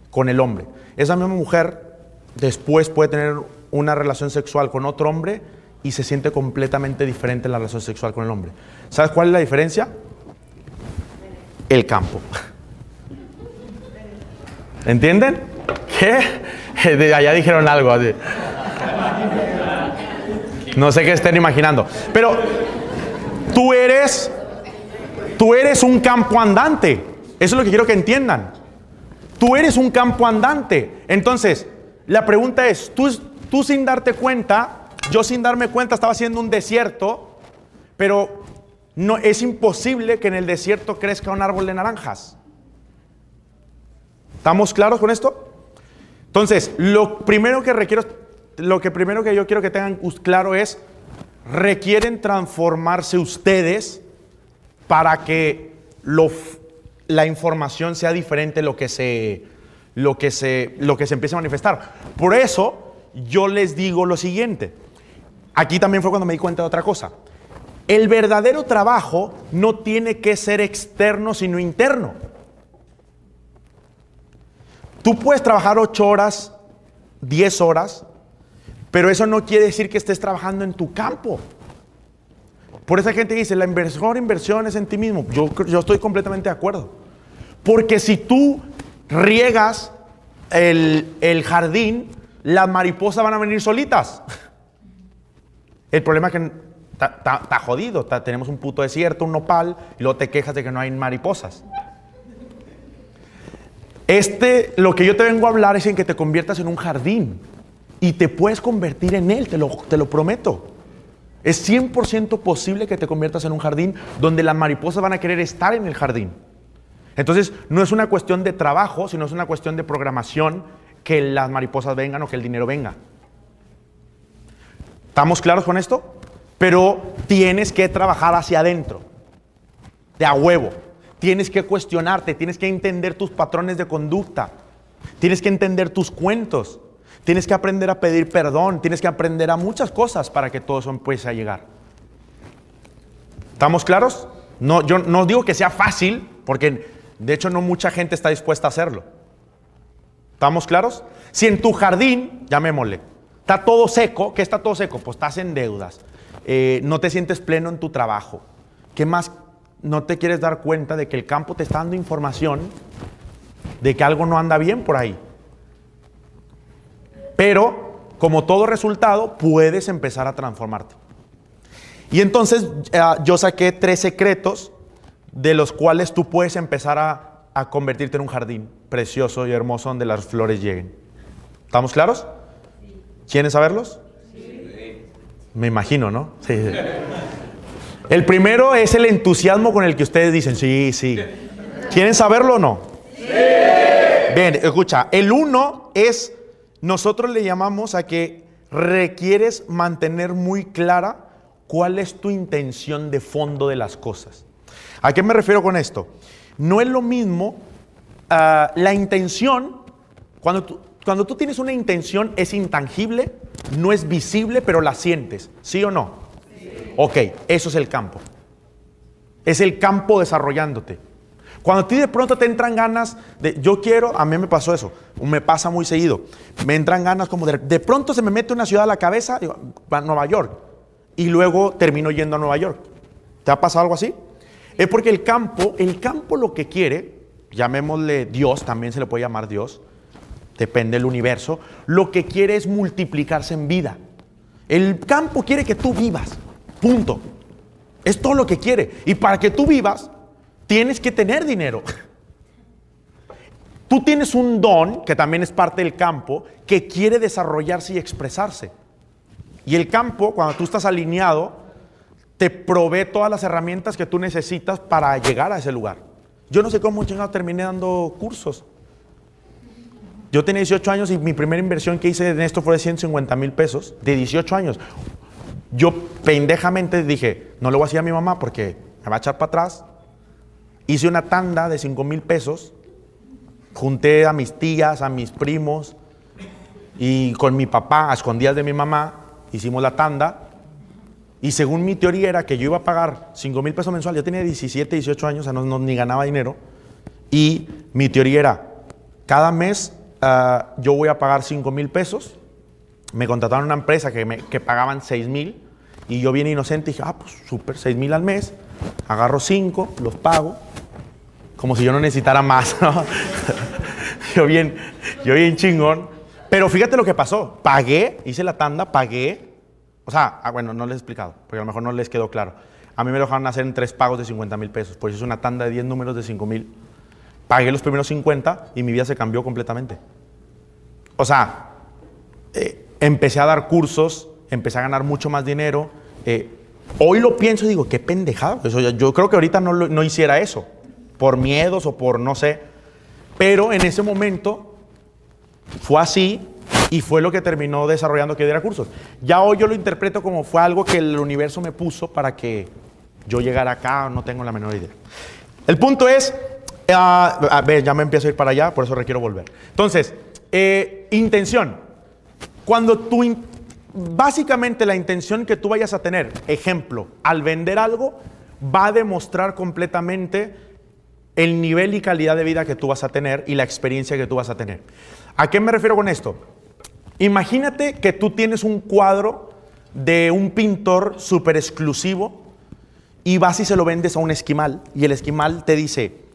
con el hombre. Esa misma mujer después puede tener una relación sexual con otro hombre y se siente completamente diferente en la relación sexual con el hombre. ¿Sabes cuál es la diferencia? El campo. ¿Entienden? ¿Qué? Allá dijeron algo. No sé qué estén imaginando. Pero tú eres, tú eres un campo andante. Eso es lo que quiero que entiendan. Tú eres un campo andante. Entonces, la pregunta es, tú, tú sin darte cuenta, yo sin darme cuenta estaba haciendo un desierto, pero no, es imposible que en el desierto crezca un árbol de naranjas. ¿Estamos claros con esto? Entonces, lo primero que requiero, lo que primero que yo quiero que tengan claro es, requieren transformarse ustedes para que lo, la información sea diferente lo que se, lo que se, lo que se empiece a manifestar. Por eso yo les digo lo siguiente. Aquí también fue cuando me di cuenta de otra cosa. El verdadero trabajo no tiene que ser externo, sino interno. Tú puedes trabajar 8 horas, 10 horas, pero eso no quiere decir que estés trabajando en tu campo. Por esa gente dice, la mejor inversión es en ti mismo. Yo, yo estoy completamente de acuerdo. Porque si tú riegas el, el jardín, las mariposas van a venir solitas. El problema es que está jodido. tenemos un puto desierto, un nopal, y luego te quejas de que no hay mariposas. Este, lo que yo te vengo a hablar es en que te conviertas en un jardín. Y te puedes convertir en él, te lo, te lo prometo. Es 100% posible que te conviertas en un jardín donde las mariposas van a querer estar en el jardín. Entonces, no es una cuestión de trabajo, sino es una cuestión de programación que las mariposas vengan o que el dinero venga. ¿Estamos claros con esto? Pero tienes que trabajar hacia adentro, de a huevo. Tienes que cuestionarte, tienes que entender tus patrones de conducta, tienes que entender tus cuentos, tienes que aprender a pedir perdón, tienes que aprender a muchas cosas para que todo eso empiece a llegar. ¿Estamos claros? No, yo no digo que sea fácil, porque de hecho no mucha gente está dispuesta a hacerlo. ¿Estamos claros? Si en tu jardín, llamémosle, está todo seco, ¿qué está todo seco? Pues estás en deudas, eh, no te sientes pleno en tu trabajo. ¿Qué más no te quieres dar cuenta de que el campo te está dando información de que algo no anda bien por ahí? Pero, como todo resultado, puedes empezar a transformarte. Y entonces eh, yo saqué tres secretos de los cuales tú puedes empezar a, a convertirte en un jardín precioso y hermoso donde las flores lleguen. ¿Estamos claros? ¿Quieren saberlos? Me imagino, ¿no? Sí. sí. El primero es el entusiasmo con el que ustedes dicen, sí, sí. ¿Quieren saberlo o no? Bien, escucha, el uno es, nosotros le llamamos a que requieres mantener muy clara cuál es tu intención de fondo de las cosas. ¿A qué me refiero con esto? No es lo mismo ah, la intención, cuando tú, cuando tú tienes una intención es intangible, no es visible, pero la sientes, ¿sí o no? Ok, eso es el campo. Es el campo desarrollándote. Cuando a ti de pronto te entran ganas de, yo quiero, a mí me pasó eso, me pasa muy seguido, me entran ganas como de, de pronto se me mete una ciudad a la cabeza, digo, a Nueva York, y luego termino yendo a Nueva York. ¿Te ha pasado algo así? Es porque el campo, el campo lo que quiere, llamémosle Dios, también se le puede llamar Dios, depende del universo, lo que quiere es multiplicarse en vida. El campo quiere que tú vivas, punto. Es todo lo que quiere. Y para que tú vivas, tienes que tener dinero. Tú tienes un don, que también es parte del campo, que quiere desarrollarse y expresarse. Y el campo, cuando tú estás alineado, te provee todas las herramientas que tú necesitas para llegar a ese lugar. Yo no sé cómo chingado terminé dando cursos. Yo tenía 18 años y mi primera inversión que hice en esto fue de 150 mil pesos, de 18 años. Yo pendejamente dije, no le voy a decir a mi mamá porque me va a echar para atrás. Hice una tanda de 5 mil pesos, junté a mis tías, a mis primos y con mi papá, a escondidas de mi mamá, hicimos la tanda Y según mi teoría era que yo iba a pagar 5 mil pesos mensual. Yo tenía 17, 18 años, o sea, no, no- ni ganaba dinero. Y mi teoría era, cada mes ah, yo voy a pagar 5 mil pesos. Me contrataron una empresa que, me, que pagaban 6 mil. Y yo bien inocente dije, ah, pues súper, 6 mil al mes. Agarro 5, los pago. Como si yo no necesitara más, ¿no? yo bien, yo bien chingón. Pero fíjate lo que pasó. Pagué, hice la tanda, pagué. O sea, ah, bueno, no les he explicado, porque a lo mejor no les quedó claro. A mí me lo dejaron hacer en tres pagos de 50 mil pesos. Pues hice una tanda de 10 números de 5 mil. Pagué los primeros 50 y mi vida se cambió completamente. O sea, eh, empecé a dar cursos, empecé a ganar mucho más dinero. eh, hoy lo pienso y digo, qué pendejada. Eso yo creo que ahorita no, no hiciera eso, por miedos o por no sé. Pero en ese momento fue así y fue lo que terminó desarrollando que diera cursos. Ya hoy yo lo interpreto como fue algo que el universo me puso para que yo llegara acá, no tengo la menor idea. El punto es, a ver, ya me empiezo a ir para allá, por eso requiero volver. Entonces, eh, intención. Cuando tú, básicamente la intención que tú vayas a tener, ejemplo, al vender algo, va a demostrar completamente el nivel y calidad de vida que tú vas a tener y la experiencia que tú vas a tener. ¿A qué me refiero con esto? Imagínate que tú tienes un cuadro de un pintor súper exclusivo y vas y se lo vendes a un esquimal y el esquimal te dice,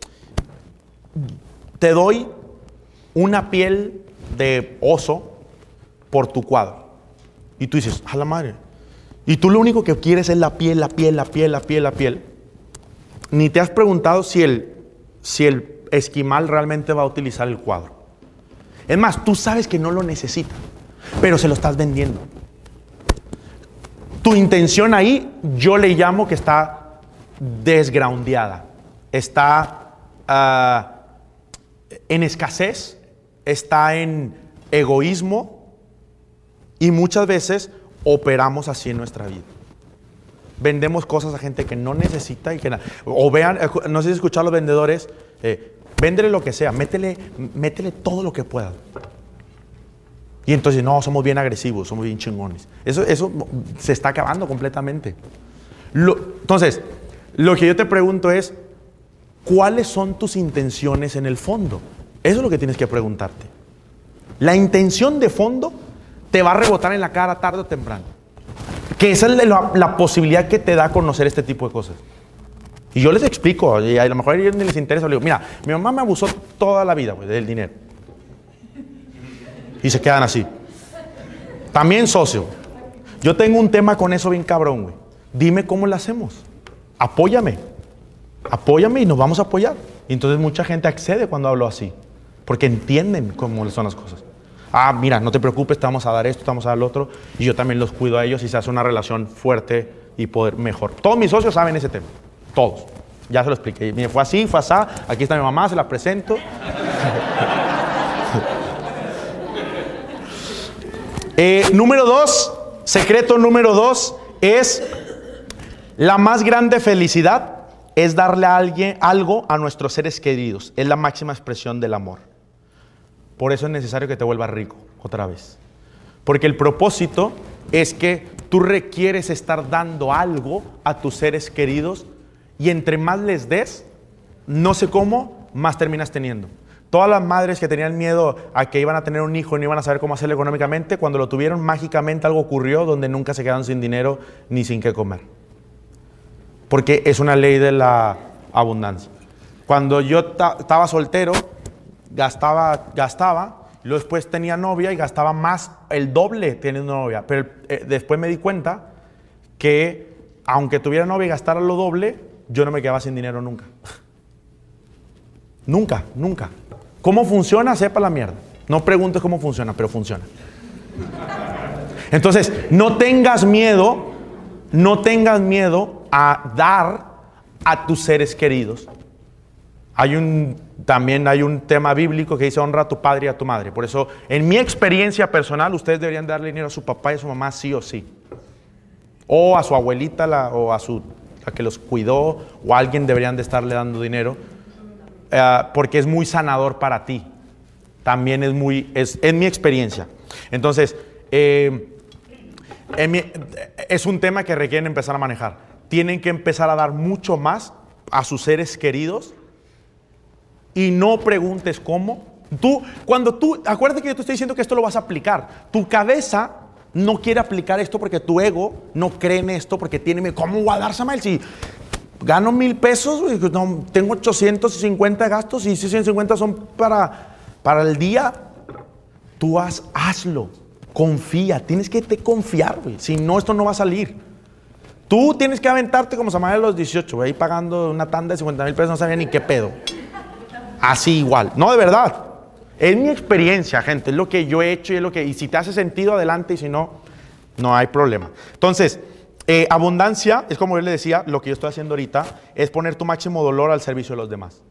te doy una piel de oso por tu cuadro. Y tú dices, a la madre. Y tú lo único que quieres es la piel, la piel, la piel, la piel, la piel. Ni te has preguntado si el, si el esquimal realmente va a utilizar el cuadro. Es más, tú sabes que no lo necesita, pero se lo estás vendiendo. Tu intención ahí, yo le llamo que está desgroundeada, está ah, en escasez, está en egoísmo y muchas veces operamos así en nuestra vida. Vendemos cosas a gente que no necesita y que. O vean, eh, no sé si escuchar a los vendedores, eh, véndele lo que sea, métele, métele todo lo que pueda. Y entonces, no, somos bien agresivos, somos bien chingones. Eso, eso se está acabando completamente. Entonces, lo que yo te pregunto es, ¿cuáles son tus intenciones en el fondo? Eso es lo que tienes que preguntarte. La intención de fondo te va a rebotar en la cara tarde o temprano. Que esa es la, posibilidad que te da conocer este tipo de cosas. Y yo les explico, y a lo mejor a ellos ni les interesa, les digo, mira, mi mamá me abusó toda la vida, del dinero. Y se quedan así. También socio. Yo tengo un tema con eso bien cabrón, güey. Dime cómo lo hacemos. Apóyame. Apóyame y nos vamos a apoyar. Y entonces mucha gente accede cuando hablo así. Porque entienden cómo son las cosas. Ah, mira, no te preocupes, te vamos a dar esto, te vamos a dar lo otro. Y yo también los cuido a ellos y se hace una relación fuerte y poder mejor. Todos mis socios saben ese tema. Todos. Ya se lo expliqué. Mire, fue así, fue así. Aquí está mi mamá, se la presento. Eh, número dos, secreto número dos es la más grande felicidad es darle a alguien algo a nuestros seres queridos. Es la máxima expresión del amor. Por eso es necesario que te vuelvas rico otra vez. Porque el propósito es que tú requieres estar dando algo a tus seres queridos y entre más les des, no sé cómo, más terminas teniendo. Todas las madres que tenían miedo a que iban a tener un hijo y no iban a saber cómo hacerlo económicamente, cuando lo tuvieron, mágicamente algo ocurrió donde nunca se quedaron sin dinero ni sin qué comer. Porque es una ley de la abundancia. Cuando yo ta- estaba soltero, gastaba, gastaba, luego después tenía novia y gastaba más, el doble teniendo novia. Pero eh, después me di cuenta que aunque tuviera novia y gastara lo doble, yo no me quedaba sin dinero nunca. Nunca, nunca. ¿Cómo funciona? Sepa la mierda. No preguntes cómo funciona, pero funciona. Entonces, no tengas miedo, no tengas miedo a dar a tus seres queridos. Hay un, también hay un tema bíblico que dice honra a tu padre y a tu madre. Por eso, en mi experiencia personal, ustedes deberían darle dinero a su papá y a su mamá sí o sí. O a su abuelita la- o a su a que los cuidó o a alguien deberían de estarle dando dinero eh, porque es muy sanador para ti. También es muy, es, es mi experiencia. Entonces, eh, en es un tema que requieren empezar a manejar. Tienen que empezar a dar mucho más a sus seres queridos y no preguntes cómo. Tú, cuando tú, acuérdate que yo te estoy diciendo que esto lo vas a aplicar. Tu cabeza no quiere aplicar esto porque tu ego no cree en esto porque tiene. ¿Cómo voy a dar, Samuel? Si gano mil pesos, güey, no, tengo 850 gastos y 650 son para, para el día. Tú haz, hazlo. Confía. Tienes que te confiar, güey. Si no, esto no va a salir. Tú tienes que aventarte como Samuel a los 18, güey, pagando una tanda de 50 mil pesos, no sabía ni qué pedo. Así igual. No, de verdad. Es mi experiencia, gente. Es lo que yo he hecho y es lo que. Y si te hace sentido, adelante. Y si no, no hay problema. Entonces, eh, abundancia, es como yo le decía, lo que yo estoy haciendo ahorita, es poner tu máximo dolor al servicio de los demás.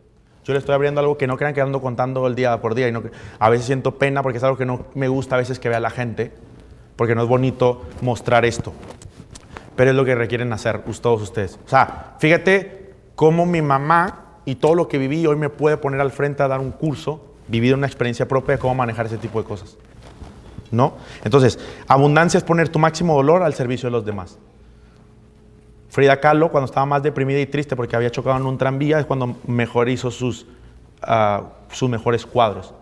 Yo le estoy abriendo algo que no crean que ando contando el día por día. Y no, a veces siento pena porque es algo que no me gusta a veces que vea la gente. Porque no es bonito mostrar esto. Pero es lo que requieren hacer todos ustedes. O sea, fíjate cómo mi mamá y todo lo que viví hoy me puede poner al frente a dar un curso, vivir una experiencia propia de cómo manejar ese tipo de cosas. ¿No? Entonces, abundancia es poner tu máximo dolor al servicio de los demás. Frida Kahlo, cuando estaba más deprimida y triste porque había chocado en un tranvía, es cuando mejor hizo sus, ah, sus mejores cuadros.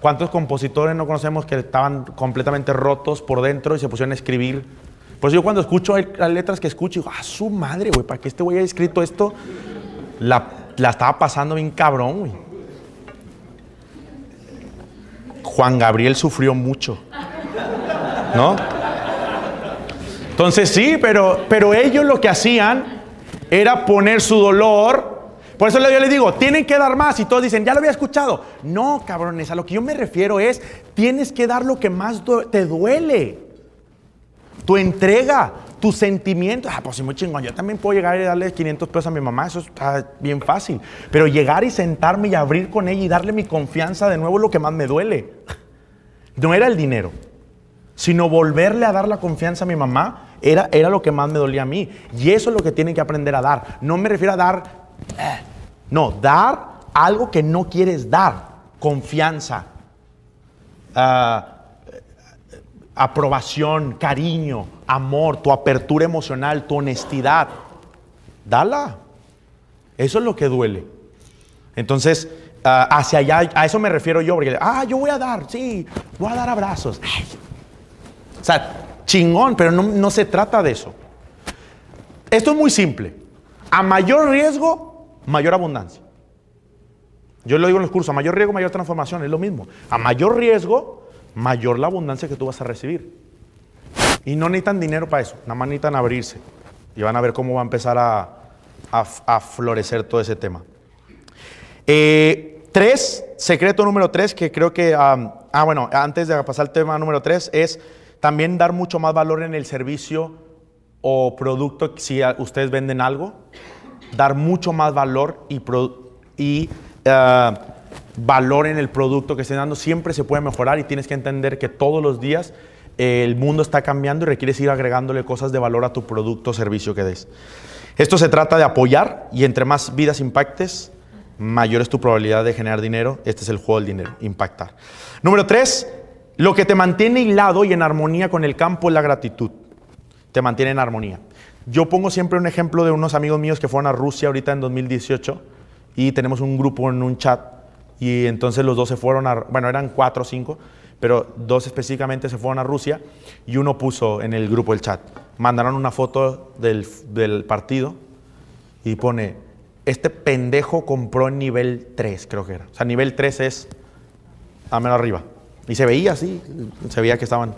¿Cuántos compositores no conocemos que estaban completamente rotos por dentro y se pusieron a escribir? Pues yo cuando escucho las letras que escucho, digo, ah, su madre, güey, ¿para qué este güey haya escrito esto? La, estaba pasando bien cabrón, güey. Juan Gabriel sufrió mucho, ¿no? Entonces sí, pero, pero ellos lo que hacían era poner su dolor. Por eso yo les digo, tienen que dar más y todos dicen, ya lo había escuchado. No, cabrones, a lo que yo me refiero es, tienes que dar lo que más te duele. Tu entrega, tu sentimiento. Ah, pues sí, muy chingón. Yo también puedo llegar y darle 500 pesos a mi mamá, eso está bien fácil. Pero llegar y sentarme y abrir con ella y darle mi confianza de nuevo es lo que más me duele. No era el dinero sino volverle a dar la confianza a mi mamá era, era lo que más me dolía a mí. Y eso es lo que tienen que aprender a dar. No me refiero a dar, eh, no, dar algo que no quieres dar. Confianza, ah, aprobación, cariño, amor, tu apertura emocional, tu honestidad. Dala. Eso es lo que duele. Entonces, ah, hacia allá, a eso me refiero yo, porque, ah, yo voy a dar, sí, voy a dar abrazos. O sea, chingón, pero no, no se trata de eso. Esto es muy simple. A mayor riesgo, mayor abundancia. Yo lo digo en los cursos, a mayor riesgo, mayor transformación, es lo mismo. A mayor riesgo, mayor la abundancia que tú vas a recibir. Y no necesitan dinero para eso, nada más necesitan abrirse. Y van a ver cómo va a empezar a, florecer todo ese tema. Eh, tres, secreto número tres, que creo que, ah, bueno, antes de pasar al tema número tres, es también dar mucho más valor en el servicio o producto, si ustedes venden algo, dar mucho más valor y ah, valor en el producto que estén dando. Siempre se puede mejorar y tienes que entender que todos los días eh, el mundo está cambiando y requieres ir agregándole cosas de valor a tu producto o servicio que des. Esto se trata de apoyar y entre más vidas impactes, mayor es tu probabilidad de generar dinero. Este es el juego del dinero, impactar. Número tres, lo que te mantiene hilado y en armonía con el campo es la gratitud. Te mantiene en armonía. Yo pongo siempre un ejemplo de unos amigos míos que fueron a Rusia ahorita en 2018 y tenemos un grupo en un chat y entonces los dos se fueron a, bueno, eran cuatro o cinco, pero dos específicamente se fueron a Rusia y uno puso en el grupo del chat, mandaron una foto del, del partido y pone, este pendejo compró en nivel 3, creo que era. O sea, nivel 3 es a menos arriba. Y se veía así, se veía que estaban.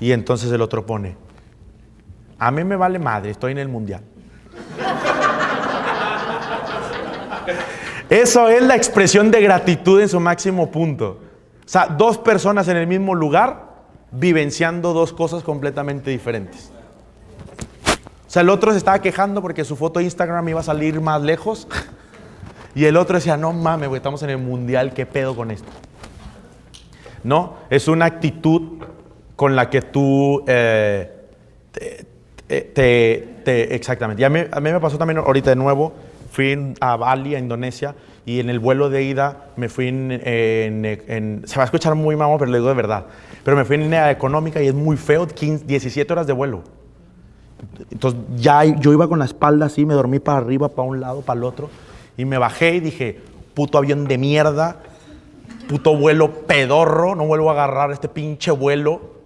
Y entonces el otro pone, a mí me vale madre, estoy en el mundial. Eso es la expresión de gratitud en su máximo punto. O sea, dos personas en el mismo lugar vivenciando dos cosas completamente diferentes. O sea, el otro se estaba quejando porque su foto de Instagram iba a salir más lejos. Y el otro decía, no mames, güey, estamos en el mundial, ¿qué pedo con esto? No, es una actitud con la que tú eh, te, te- te- te- exactamente. Y a mí, a mí me pasó también ahorita de nuevo, fui a Bali, a Indonesia, y en el vuelo de ida me fui en, en- en- se va a escuchar muy mamón, pero lo digo de verdad, pero me fui en línea económica y es muy feo, 15, 17 horas de vuelo. Entonces ya yo iba con la espalda así, me dormí para arriba, para un lado, para el otro, y me bajé y dije, puto avión de mierda, puto vuelo pedorro, no vuelvo a agarrar este pinche vuelo.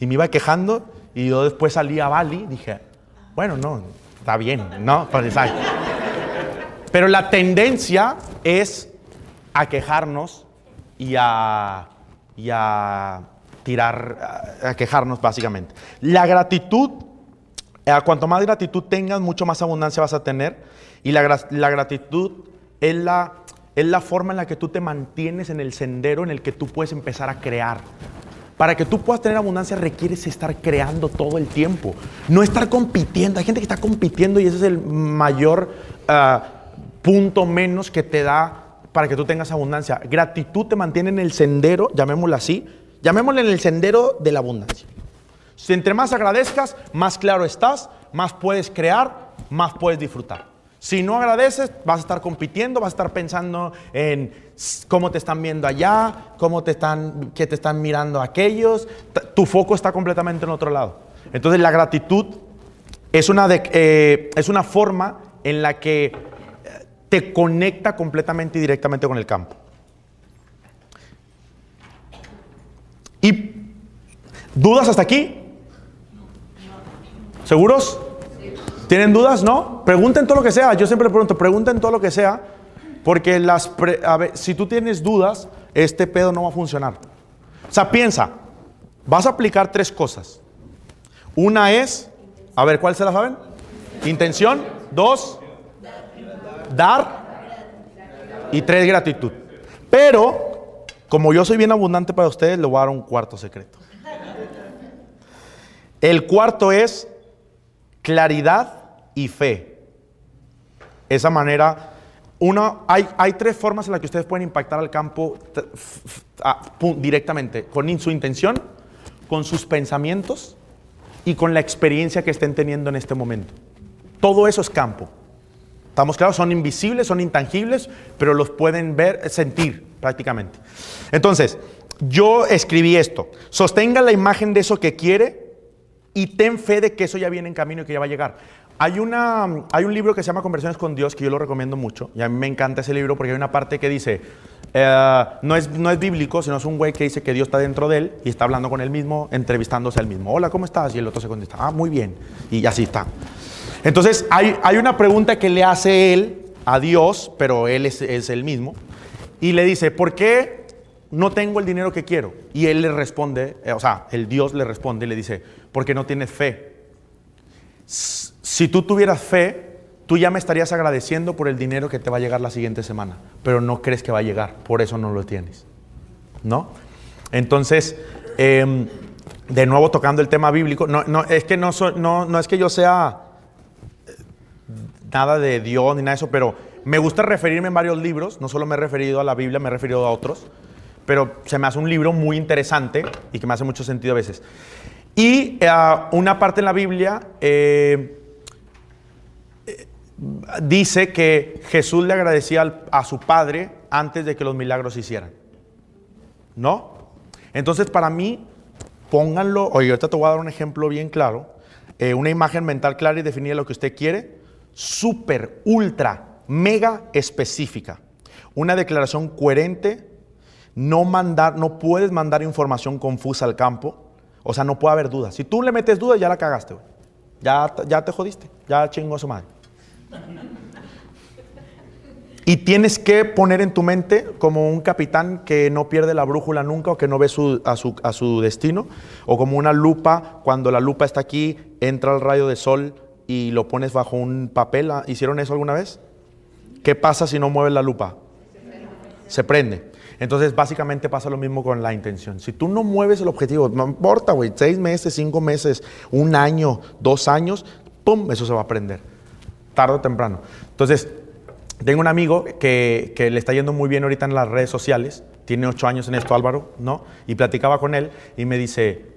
Y me iba quejando y yo después salí a Bali, dije, bueno, no, está bien, ¿no? Pues. Pero la tendencia es a quejarnos y a, y a tirar, a, quejarnos básicamente. La gratitud, eh, cuanto más gratitud tengas, mucho más abundancia vas a tener. Y la, la gratitud es la, es la forma en la que tú te mantienes en el sendero en el que tú puedes empezar a crear. Para que tú puedas tener abundancia requieres estar creando todo el tiempo, no estar compitiendo. Hay gente que está compitiendo y ese es el mayor ah, punto menos que te da para que tú tengas abundancia. Gratitud te mantiene en el sendero, llamémoslo así, llamémosle en el sendero de la abundancia. Si entre más agradezcas, más claro estás, más puedes crear, más puedes disfrutar. Si no agradeces, vas a estar compitiendo, vas a estar pensando en cómo te están viendo allá, cómo te están, que te están mirando aquellos. Tu foco está completamente en otro lado. Entonces la gratitud es una, eh, es una forma en la que te conecta completamente y directamente con el campo. ¿Y dudas hasta aquí? ¿Seguros? ¿Tienen dudas? ¿No? Pregunten todo lo que sea. Yo siempre pregunto, pregunten todo lo que sea, porque las pre- si tú tienes dudas, este pedo no va a funcionar. O sea, piensa, vas a aplicar tres cosas. Una es, a ver, ¿cuál se la saben? Intención. Dos, dar. Y tres, gratitud. Pero, como yo soy bien abundante para ustedes, le voy a dar un cuarto secreto. El cuarto es claridad y fe. Esa manera, una, hay, hay tres formas en las que ustedes pueden impactar al campo directamente, con su intención, con sus pensamientos y con la experiencia que estén teniendo en este momento. Todo eso es campo. ¿Estamos claros? Son invisibles, son intangibles, pero los pueden ver, sentir prácticamente. Entonces, yo escribí esto. Sostenga la imagen de eso que quiere y ten fe de que eso ya viene en camino y que ya va a llegar. Hay, una, hay un libro que se llama Conversaciones con Dios que yo lo recomiendo mucho y a mí me encanta ese libro porque hay una parte que dice, eh, no, es, no es bíblico, sino es un güey que dice que Dios está dentro de él y está hablando con él mismo, entrevistándose a él mismo. Hola, ¿cómo estás? Y el otro se contesta, ah, muy bien. Y así está. Entonces hay, hay una pregunta que le hace él a Dios, pero él es, el mismo, y le dice, ¿por qué no tengo el dinero que quiero? Y él le responde, eh, o sea, el Dios le responde y le dice, porque no tienes fe. Si tú tuvieras fe, tú ya me estarías agradeciendo por el dinero que te va a llegar la siguiente semana, pero no crees que va a llegar, por eso no lo tienes. ¿No? Entonces, em, de nuevo tocando el tema bíblico, no, no, es que no, no, no es que yo sea nada de Dios ni nada de eso, pero me gusta referirme en varios libros, no solo me he referido a la Biblia, me he referido a otros, pero se me hace un libro muy interesante y que me hace mucho sentido a veces. Y eh, una parte en la Biblia eh, eh, dice que Jesús le agradecía a su Padre antes de que los milagros se hicieran. ¿No? Entonces, para mí, pónganlo, oye, ahorita te voy a dar un ejemplo bien claro, eh, una imagen mental clara y definida de lo que usted quiere, súper, ultra, mega específica. Una declaración coherente, no mandar, no puedes mandar información confusa al campo, o sea, no puede haber dudas. Si tú le metes dudas, ya la cagaste. Ya, ya te jodiste, ya chingó su madre. Y tienes que poner en tu mente como un capitán que no pierde la brújula nunca o que no ve su- a, su, a su destino, o como una lupa, cuando la lupa está aquí, entra el rayo de sol y lo pones bajo un papel. ¿Ah? ¿Hicieron eso alguna vez? ¿Qué pasa si no mueves la lupa? Se prende. Entonces, básicamente pasa lo mismo con la intención. Si tú no mueves el objetivo, no importa, güey, seis meses, cinco meses, un año, dos años, ¡pum! Eso se va a prender. Tarde o temprano. Entonces, tengo un amigo que, que le está yendo muy bien ahorita en las redes sociales. Tiene ocho años en esto, Álvaro, ¿no? Y platicaba con él y me dice,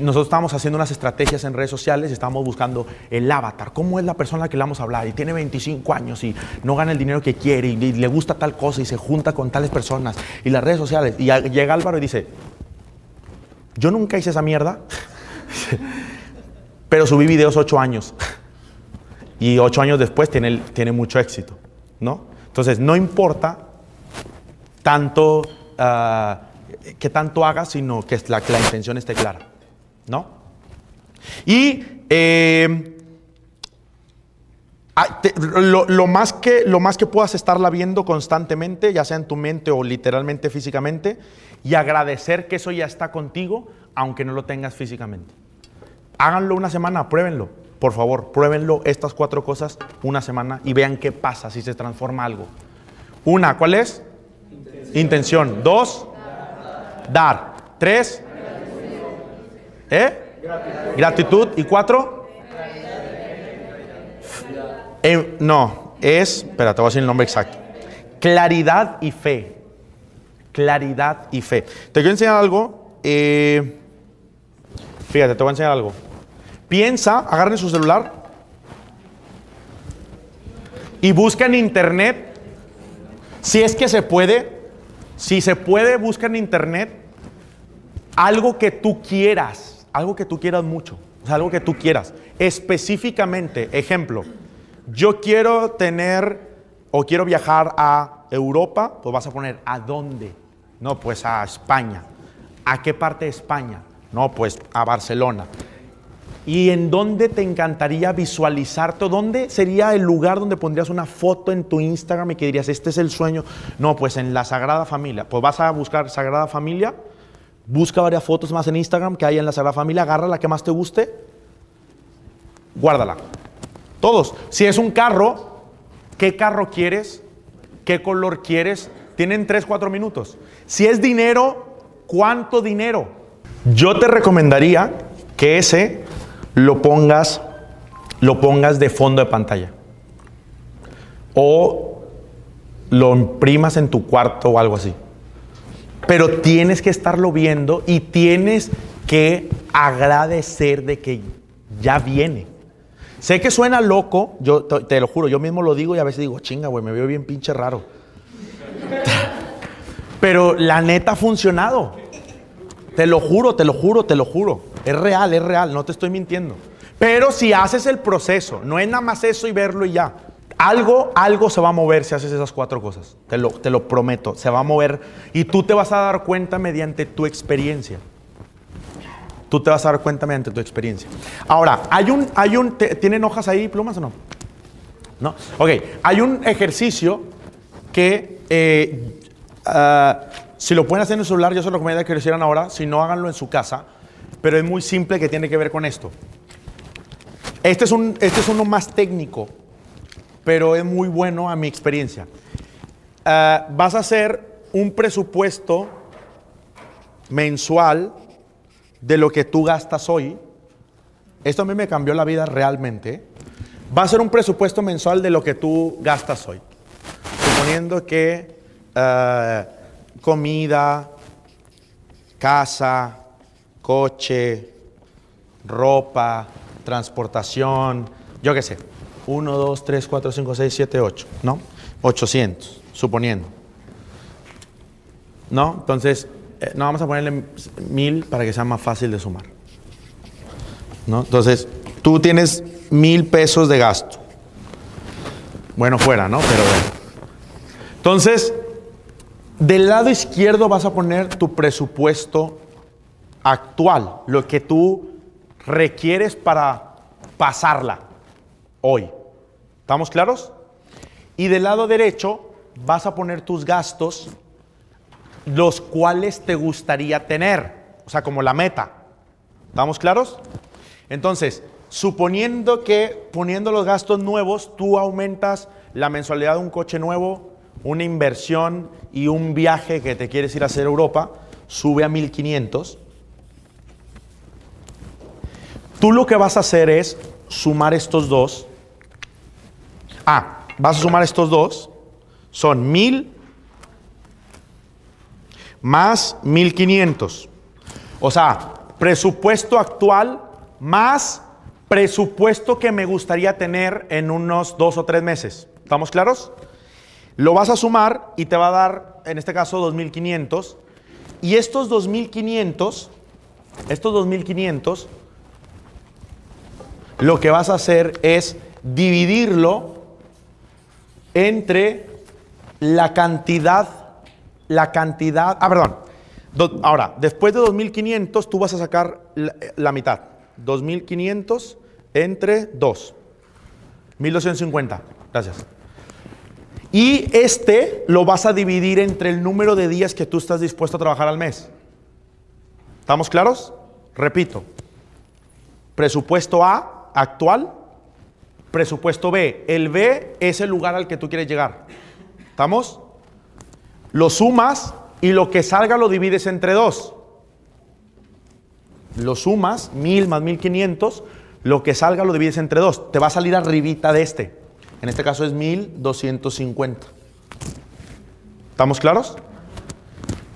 nosotros estábamos haciendo unas estrategias en redes sociales estábamos buscando el avatar. ¿Cómo es la persona a la que le vamos a hablar? Y tiene 25 años y no gana el dinero que quiere y, le- gusta tal cosa y se junta con tales personas. Y las redes sociales. Y llega Álvaro y dice, yo nunca hice esa mierda, pero subí videos 8 años. Y 8 años después tiene, tiene mucho éxito. ¿no? Entonces, no importa tanto ah, que tanto hagas, sino que la intención esté clara. ¿No? Y eh, lo, más que, lo más que puedas estarla viendo constantemente, ya sea en tu mente o literalmente físicamente, y agradecer que eso ya está contigo, aunque no lo tengas físicamente. Háganlo una semana, pruébenlo. Por favor, pruébenlo estas cuatro cosas una semana y vean qué pasa si se transforma algo. Una, ¿cuál es? Intención. Dos, dar. Tres, ¿eh? Gratitud. ¿Y cuatro? Eh, no, es, espera, te voy a decir el nombre exacto. Claridad y fe. Claridad y fe. Te quiero enseñar algo. eh, fíjate, te voy a enseñar algo. Piensa, agarren su celular y busca en internet, si es que se puede, si se puede, busca en internet algo que tú quieras, algo que tú quieras mucho, o sea, algo que tú quieras. Específicamente, ejemplo, yo quiero tener o quiero viajar a Europa, pues vas a poner ¿a dónde? No, pues a España. ¿A qué parte de España? No, pues a Barcelona. ¿Y en dónde te encantaría visualizarte? ¿O ¿Dónde sería el lugar donde pondrías una foto en tu Instagram y que dirías, este es el sueño? No, pues en la Sagrada Familia. Pues vas a buscar Sagrada Familia, busca varias fotos más en Instagram que hay en la Sagrada Familia, agarra la que más te guste, guárdala. Todos. Si es un carro, ¿qué carro quieres? ¿Qué color quieres? Tienen 3, 4 minutos. Si es dinero, ¿cuánto dinero? Yo te recomendaría que ese lo pongas, lo pongas de fondo de pantalla. O lo imprimas en tu cuarto o algo así. Pero tienes que estarlo viendo y tienes que agradecer de que ya viene. Sé que suena loco, yo te, te lo juro, yo mismo lo digo y a veces digo, chinga, güey, me veo bien pinche raro. Pero la neta ha funcionado. Te lo juro, te lo juro, te lo juro. Es real, es real, no te estoy mintiendo. Pero si haces el proceso, no es nada más eso y verlo y ya. Algo, algo se va a mover si haces esas cuatro cosas. Te lo, te lo prometo. Se va a mover y tú te vas a dar cuenta mediante tu experiencia. Tú te vas a dar cuenta mediante tu experiencia. Ahora, hay un, hay un, ¿tienen hojas ahí, plumas o no? ¿No? Ok, hay un ejercicio que eh, ah, si lo pueden hacer en el celular, yo se lo recomendaría que lo hicieran ahora, si no, háganlo en su casa, pero es muy simple que tiene que ver con esto. Este es, un, este es uno más técnico, pero es muy bueno a mi experiencia. Ah, vas a hacer un presupuesto mensual de lo que tú gastas hoy. Esto a mí me cambió la vida realmente. Va a ser un presupuesto mensual de lo que tú gastas hoy. Suponiendo que eh, comida, casa, coche, ropa, transportación, yo qué sé. 1, 2, 3, 4, 5, 6, 7, 8, ¿no? 800, suponiendo. ¿No? Entonces, eh, no vamos a ponerle mil para que sea más fácil de sumar. ¿No? Entonces, tú tienes mil pesos de gasto. Bueno, fuera, ¿no? Pero bueno. Entonces, del lado izquierdo vas a poner tu presupuesto actual, lo que tú requieres para pasarla hoy. ¿Estamos claros? Y del lado derecho vas a poner tus gastos, los cuales te gustaría tener, o sea, como la meta. ¿Estamos claros? Entonces, suponiendo que poniendo los gastos nuevos, tú aumentas la mensualidad de un coche nuevo, una inversión y un viaje que te quieres ir a hacer a Europa, sube a 1500. Tú lo que vas a hacer es sumar estos dos. Ah, vas a sumar estos dos. Son 1000 más 1500. O sea, presupuesto actual más presupuesto que me gustaría tener en unos dos o tres meses. ¿Estamos claros? Lo vas a sumar y te va a dar, en este caso, 2.500. Y estos 2.500, estos 2.500, lo que vas a hacer es dividirlo entre la cantidad, la cantidad, ah, perdón. Ahora, después de 2.500, tú vas a sacar la, la mitad. 2.500 entre 2. 1.250. Gracias. Y este lo vas a dividir entre el número de días que tú estás dispuesto a trabajar al mes. ¿Estamos claros? Repito. Presupuesto A actual, presupuesto B. El B es el lugar al que tú quieres llegar. ¿Estamos? Lo sumas y lo que salga lo divides entre dos. Lo sumas, 1000 más 1500, lo que salga lo divides entre dos. Te va a salir arribita de este. En este caso es 1250. ¿Estamos claros?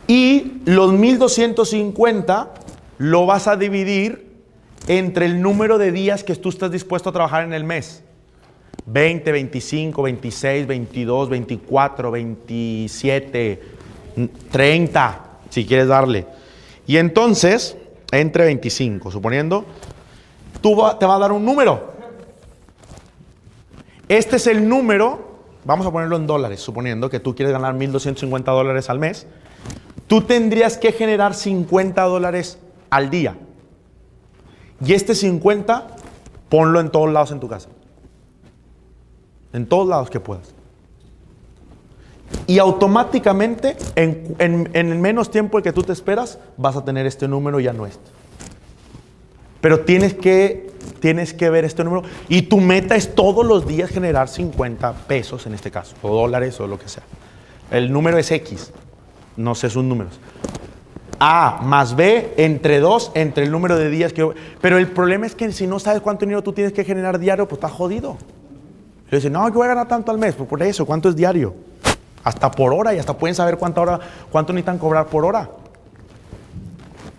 Y los 1250 lo vas a dividir entre el número de días que tú estás dispuesto a trabajar en el mes. 20, 25, 26, 22, 24, 27, 30, si quieres darle. Y entonces, entre 25, suponiendo, tú te va a dar un número. Este es el número, vamos a ponerlo en dólares, suponiendo que tú quieres ganar 1.250 dólares al mes. Tú tendrías que generar 50 dólares al día. Y este 50, ponlo en todos lados en tu casa. En todos lados que puedas. Y automáticamente, en, en- en menos tiempo el que tú te esperas, vas a tener este número y ya no este. Pero tienes que, tienes que ver este número. Y tu meta es todos los días generar 50 pesos en este caso, o dólares o lo que sea. El número es X, no sé sus números. A más B entre 2, entre el número de días que. Pero el problema es que si no sabes cuánto dinero tú tienes que generar diario, pues estás jodido. Y dicen, no, yo voy a ganar tanto al mes. Por eso, ¿cuánto es diario? Hasta por hora y hasta pueden saber cuánto, hora, cuánto necesitan cobrar por hora.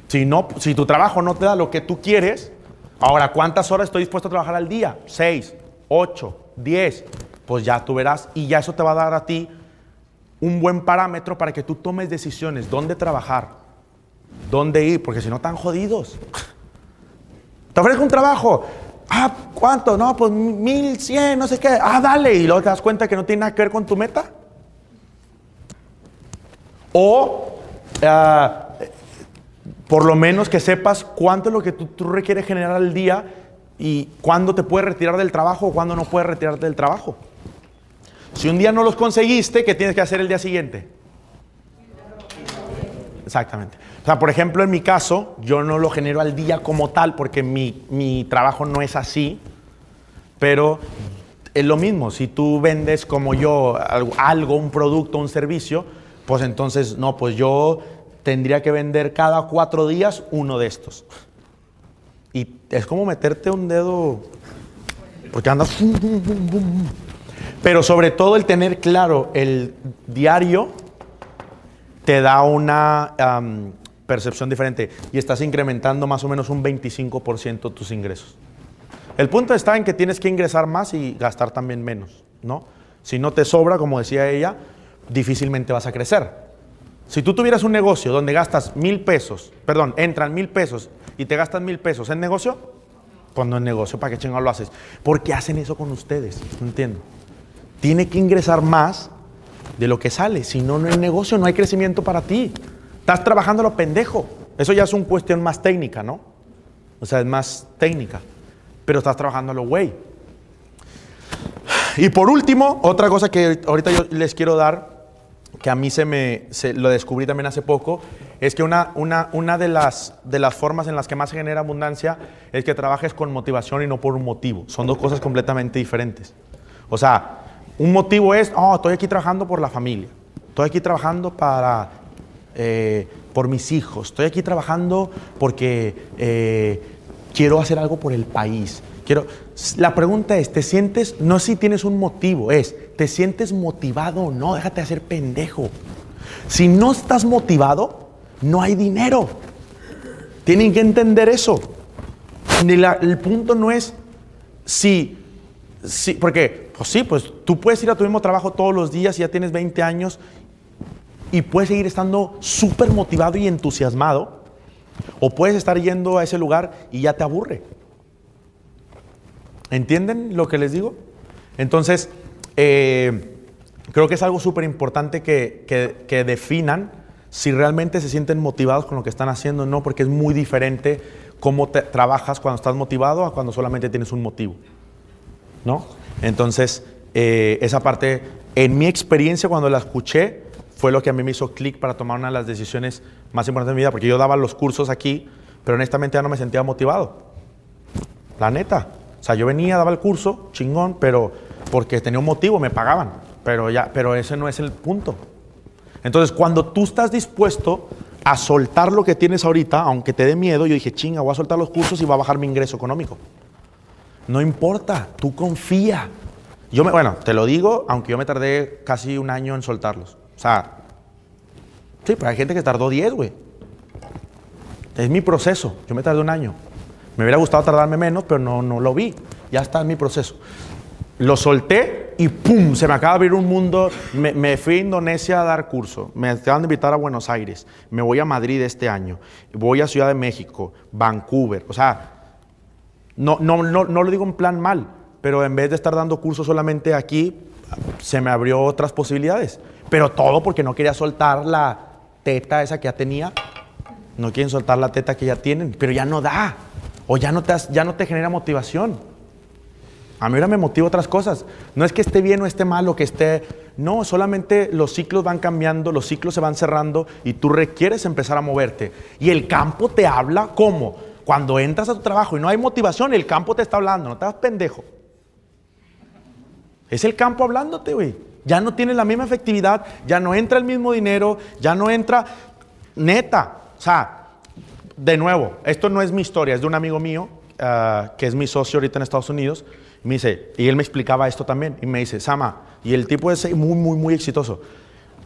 Si, no, si tu trabajo no te da lo que tú quieres, ahora, ¿cuántas horas estoy dispuesto a trabajar al día? ¿Seis? ¿Ocho? ¿Diez? Pues ya tú verás y ya eso te va a dar a ti un buen parámetro para que tú tomes decisiones, dónde trabajar, dónde ir, porque si no están jodidos. Te ofrezco un trabajo. Ah, ¿cuánto? No, pues mil cien, no sé qué. Ah, dale. Y luego te das cuenta que no tiene nada que ver con tu meta. O ah, por lo menos que sepas cuánto es lo que tú, tú requieres generar al día y cuándo te puedes retirar del trabajo o cuándo no puedes retirarte del trabajo. Si un día no los conseguiste, ¿qué tienes que hacer el día siguiente? Exactamente. O sea, por ejemplo, en mi caso, yo no lo genero al día como tal porque mi, mi trabajo no es así, pero es lo mismo. Si tú vendes como yo algo, un producto, un servicio, pues entonces, no, pues yo tendría que vender cada cuatro días uno de estos. Y es como meterte un dedo, porque andas... Pero sobre todo el tener claro el diario te da una percepción diferente y estás incrementando más o menos un 25% tus ingresos. El punto está en que tienes que ingresar más y gastar también menos, ¿no? Si no te sobra, como decía ella, difícilmente vas a crecer. Si tú tuvieras un negocio donde gastas mil pesos, perdón, entran mil pesos y te gastas mil pesos en negocio, pues no es negocio, ¿para qué chingado lo haces? ¿Por qué hacen eso con ustedes? No entiendo. Tiene que ingresar más de lo que sale. Si no, no hay negocio, no hay crecimiento para ti. Estás trabajando lo pendejo. Eso ya es una cuestión más técnica, ¿no? O sea, es más técnica. Pero estás trabajando lo güey. Y por último, otra cosa que ahorita yo les quiero dar, que a mí se me se- lo descubrí también hace poco, es que una, una, una de, las, de las formas en las que más se genera abundancia es que trabajes con motivación y no por un motivo. Son dos cosas completamente diferentes. O sea, un motivo es, oh, estoy aquí trabajando por la familia, estoy aquí trabajando para, eh, por mis hijos, estoy aquí trabajando porque eh, quiero hacer algo por el país. Quiero, la pregunta es, ¿te sientes, no si tienes un motivo, es, ¿te sientes motivado o no? Déjate hacer pendejo. Si no estás motivado, no hay dinero. Tienen que entender eso. Ni la- el punto no es si, si, porque, pues sí, pues tú puedes ir a tu mismo trabajo todos los días y ya tienes 20 años y puedes seguir estando súper motivado y entusiasmado, o puedes estar yendo a ese lugar y ya te aburre. ¿Entienden lo que les digo? Entonces, eh, creo que es algo súper importante que, que- definan si realmente se sienten motivados con lo que están haciendo o no, porque es muy diferente cómo trabajas cuando estás motivado a cuando solamente tienes un motivo. ¿No? Entonces, eh, esa parte, en mi experiencia cuando la escuché, fue lo que a mí me hizo clic para tomar una de las decisiones más importantes de mi vida, porque yo daba los cursos aquí, pero honestamente ya no me sentía motivado. La neta. O sea, yo venía, daba el curso, chingón, pero porque tenía un motivo, me pagaban. Pero ya, pero ese no es el punto. Entonces, cuando tú estás dispuesto a soltar lo que tienes ahorita, aunque te dé miedo, yo dije, chinga, voy a soltar los cursos y va a bajar mi ingreso económico. No importa, tú confía. Yo me, bueno, te lo digo, aunque yo me tardé casi un año en soltarlos. O sea, sí, pero hay gente que tardó 10, güey. Es mi proceso. Yo me tardé un año. Me hubiera gustado tardarme menos, pero no, no lo vi. Ya está en mi proceso. Lo solté y ¡pum! Se me acaba de abrir un mundo. Me, me fui a Indonesia a dar curso. Me acaban de invitar a Buenos Aires. Me voy a Madrid este año. Voy a Ciudad de México, Vancouver. O sea, no, no, no, no lo digo en plan mal, pero en vez de estar dando cursos solamente aquí, se me abrió otras posibilidades. Pero todo porque no quería soltar la teta esa que ya tenía. No quieren soltar la teta que ya tienen, pero ya no da. O ya no te, ya no te genera motivación. A mí ahora me motiva otras cosas. No es que esté bien o esté mal o que esté... No, solamente los ciclos van cambiando, los ciclos se van cerrando y tú requieres empezar a moverte. Y el campo te habla ¿cómo? Cuando entras a tu trabajo y no hay motivación, el campo te está hablando, no te das pendejo. Es el campo hablándote, güey. Ya no tiene la misma efectividad, ya no entra el mismo dinero, ya no entra... Neta, o sea, de nuevo, esto no es mi historia, es de un amigo mío, ah, que es mi socio ahorita en Estados Unidos. Y me dice, y él me explicaba esto también, y me dice, Sama, y el tipo es muy, muy, muy exitoso.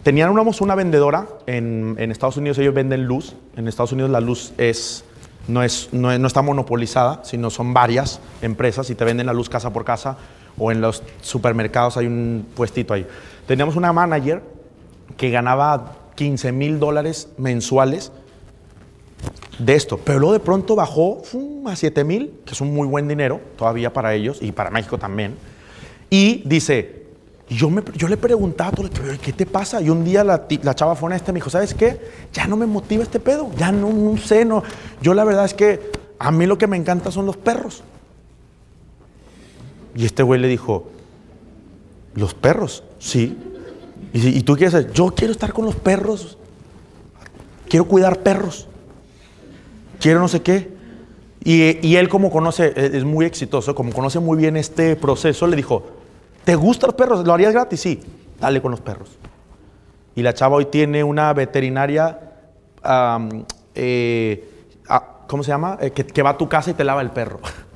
Tenían una, vendedora en, en Estados Unidos, ellos venden luz. En Estados Unidos la luz es, no, es- no está monopolizada, sino son varias empresas y te venden la luz casa por casa o en los supermercados hay un puestito ahí. Teníamos una manager que ganaba 15 mil dólares mensuales de esto, pero luego de pronto bajó fum, a 7 mil, que es un muy buen dinero todavía para ellos y para México también. Y dice, yo, me, yo le preguntaba, todo, "Pero, ¿qué te pasa? Y un día la, la chava fue honesta y me dijo, ¿sabes qué? Ya no me motiva este pedo, ya no, no sé, no. Yo la verdad es que a mí lo que me encanta son los perros. Y este güey le dijo, ¿los perros? Sí. Y, tú quieres, hacer? yo quiero estar con los perros, quiero cuidar perros, quiero no sé qué. Y, él como conoce, eh, es muy exitoso, como conoce muy bien este proceso, le dijo, ¿te gustan los perros? ¿Lo harías gratis? Sí, dale con los perros. Y la chava hoy tiene una veterinaria, eh, ah, ¿cómo se llama? Eh, que va a tu casa y te lava el perro.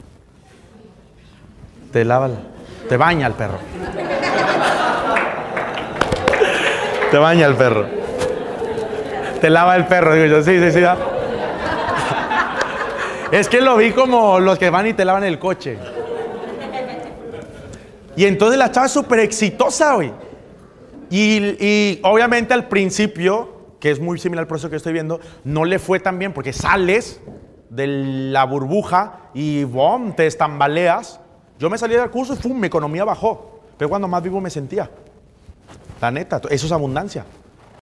Te lava, te baña el perro. Te baña el perro. Te lava el perro, digo yo, sí, sí, sí. ¿ah? Es que lo vi como los que van y te lavan el coche. Y entonces la chava es súper exitosa, güey. Y, y obviamente al principio, que es muy similar al proceso que estoy viendo, no le fue tan bien porque sales de la burbuja y ¡bom! te estambaleas. Yo me salí del curso y ¡fum! mi economía bajó. Pero cuando más vivo me sentía. La neta, eso es abundancia.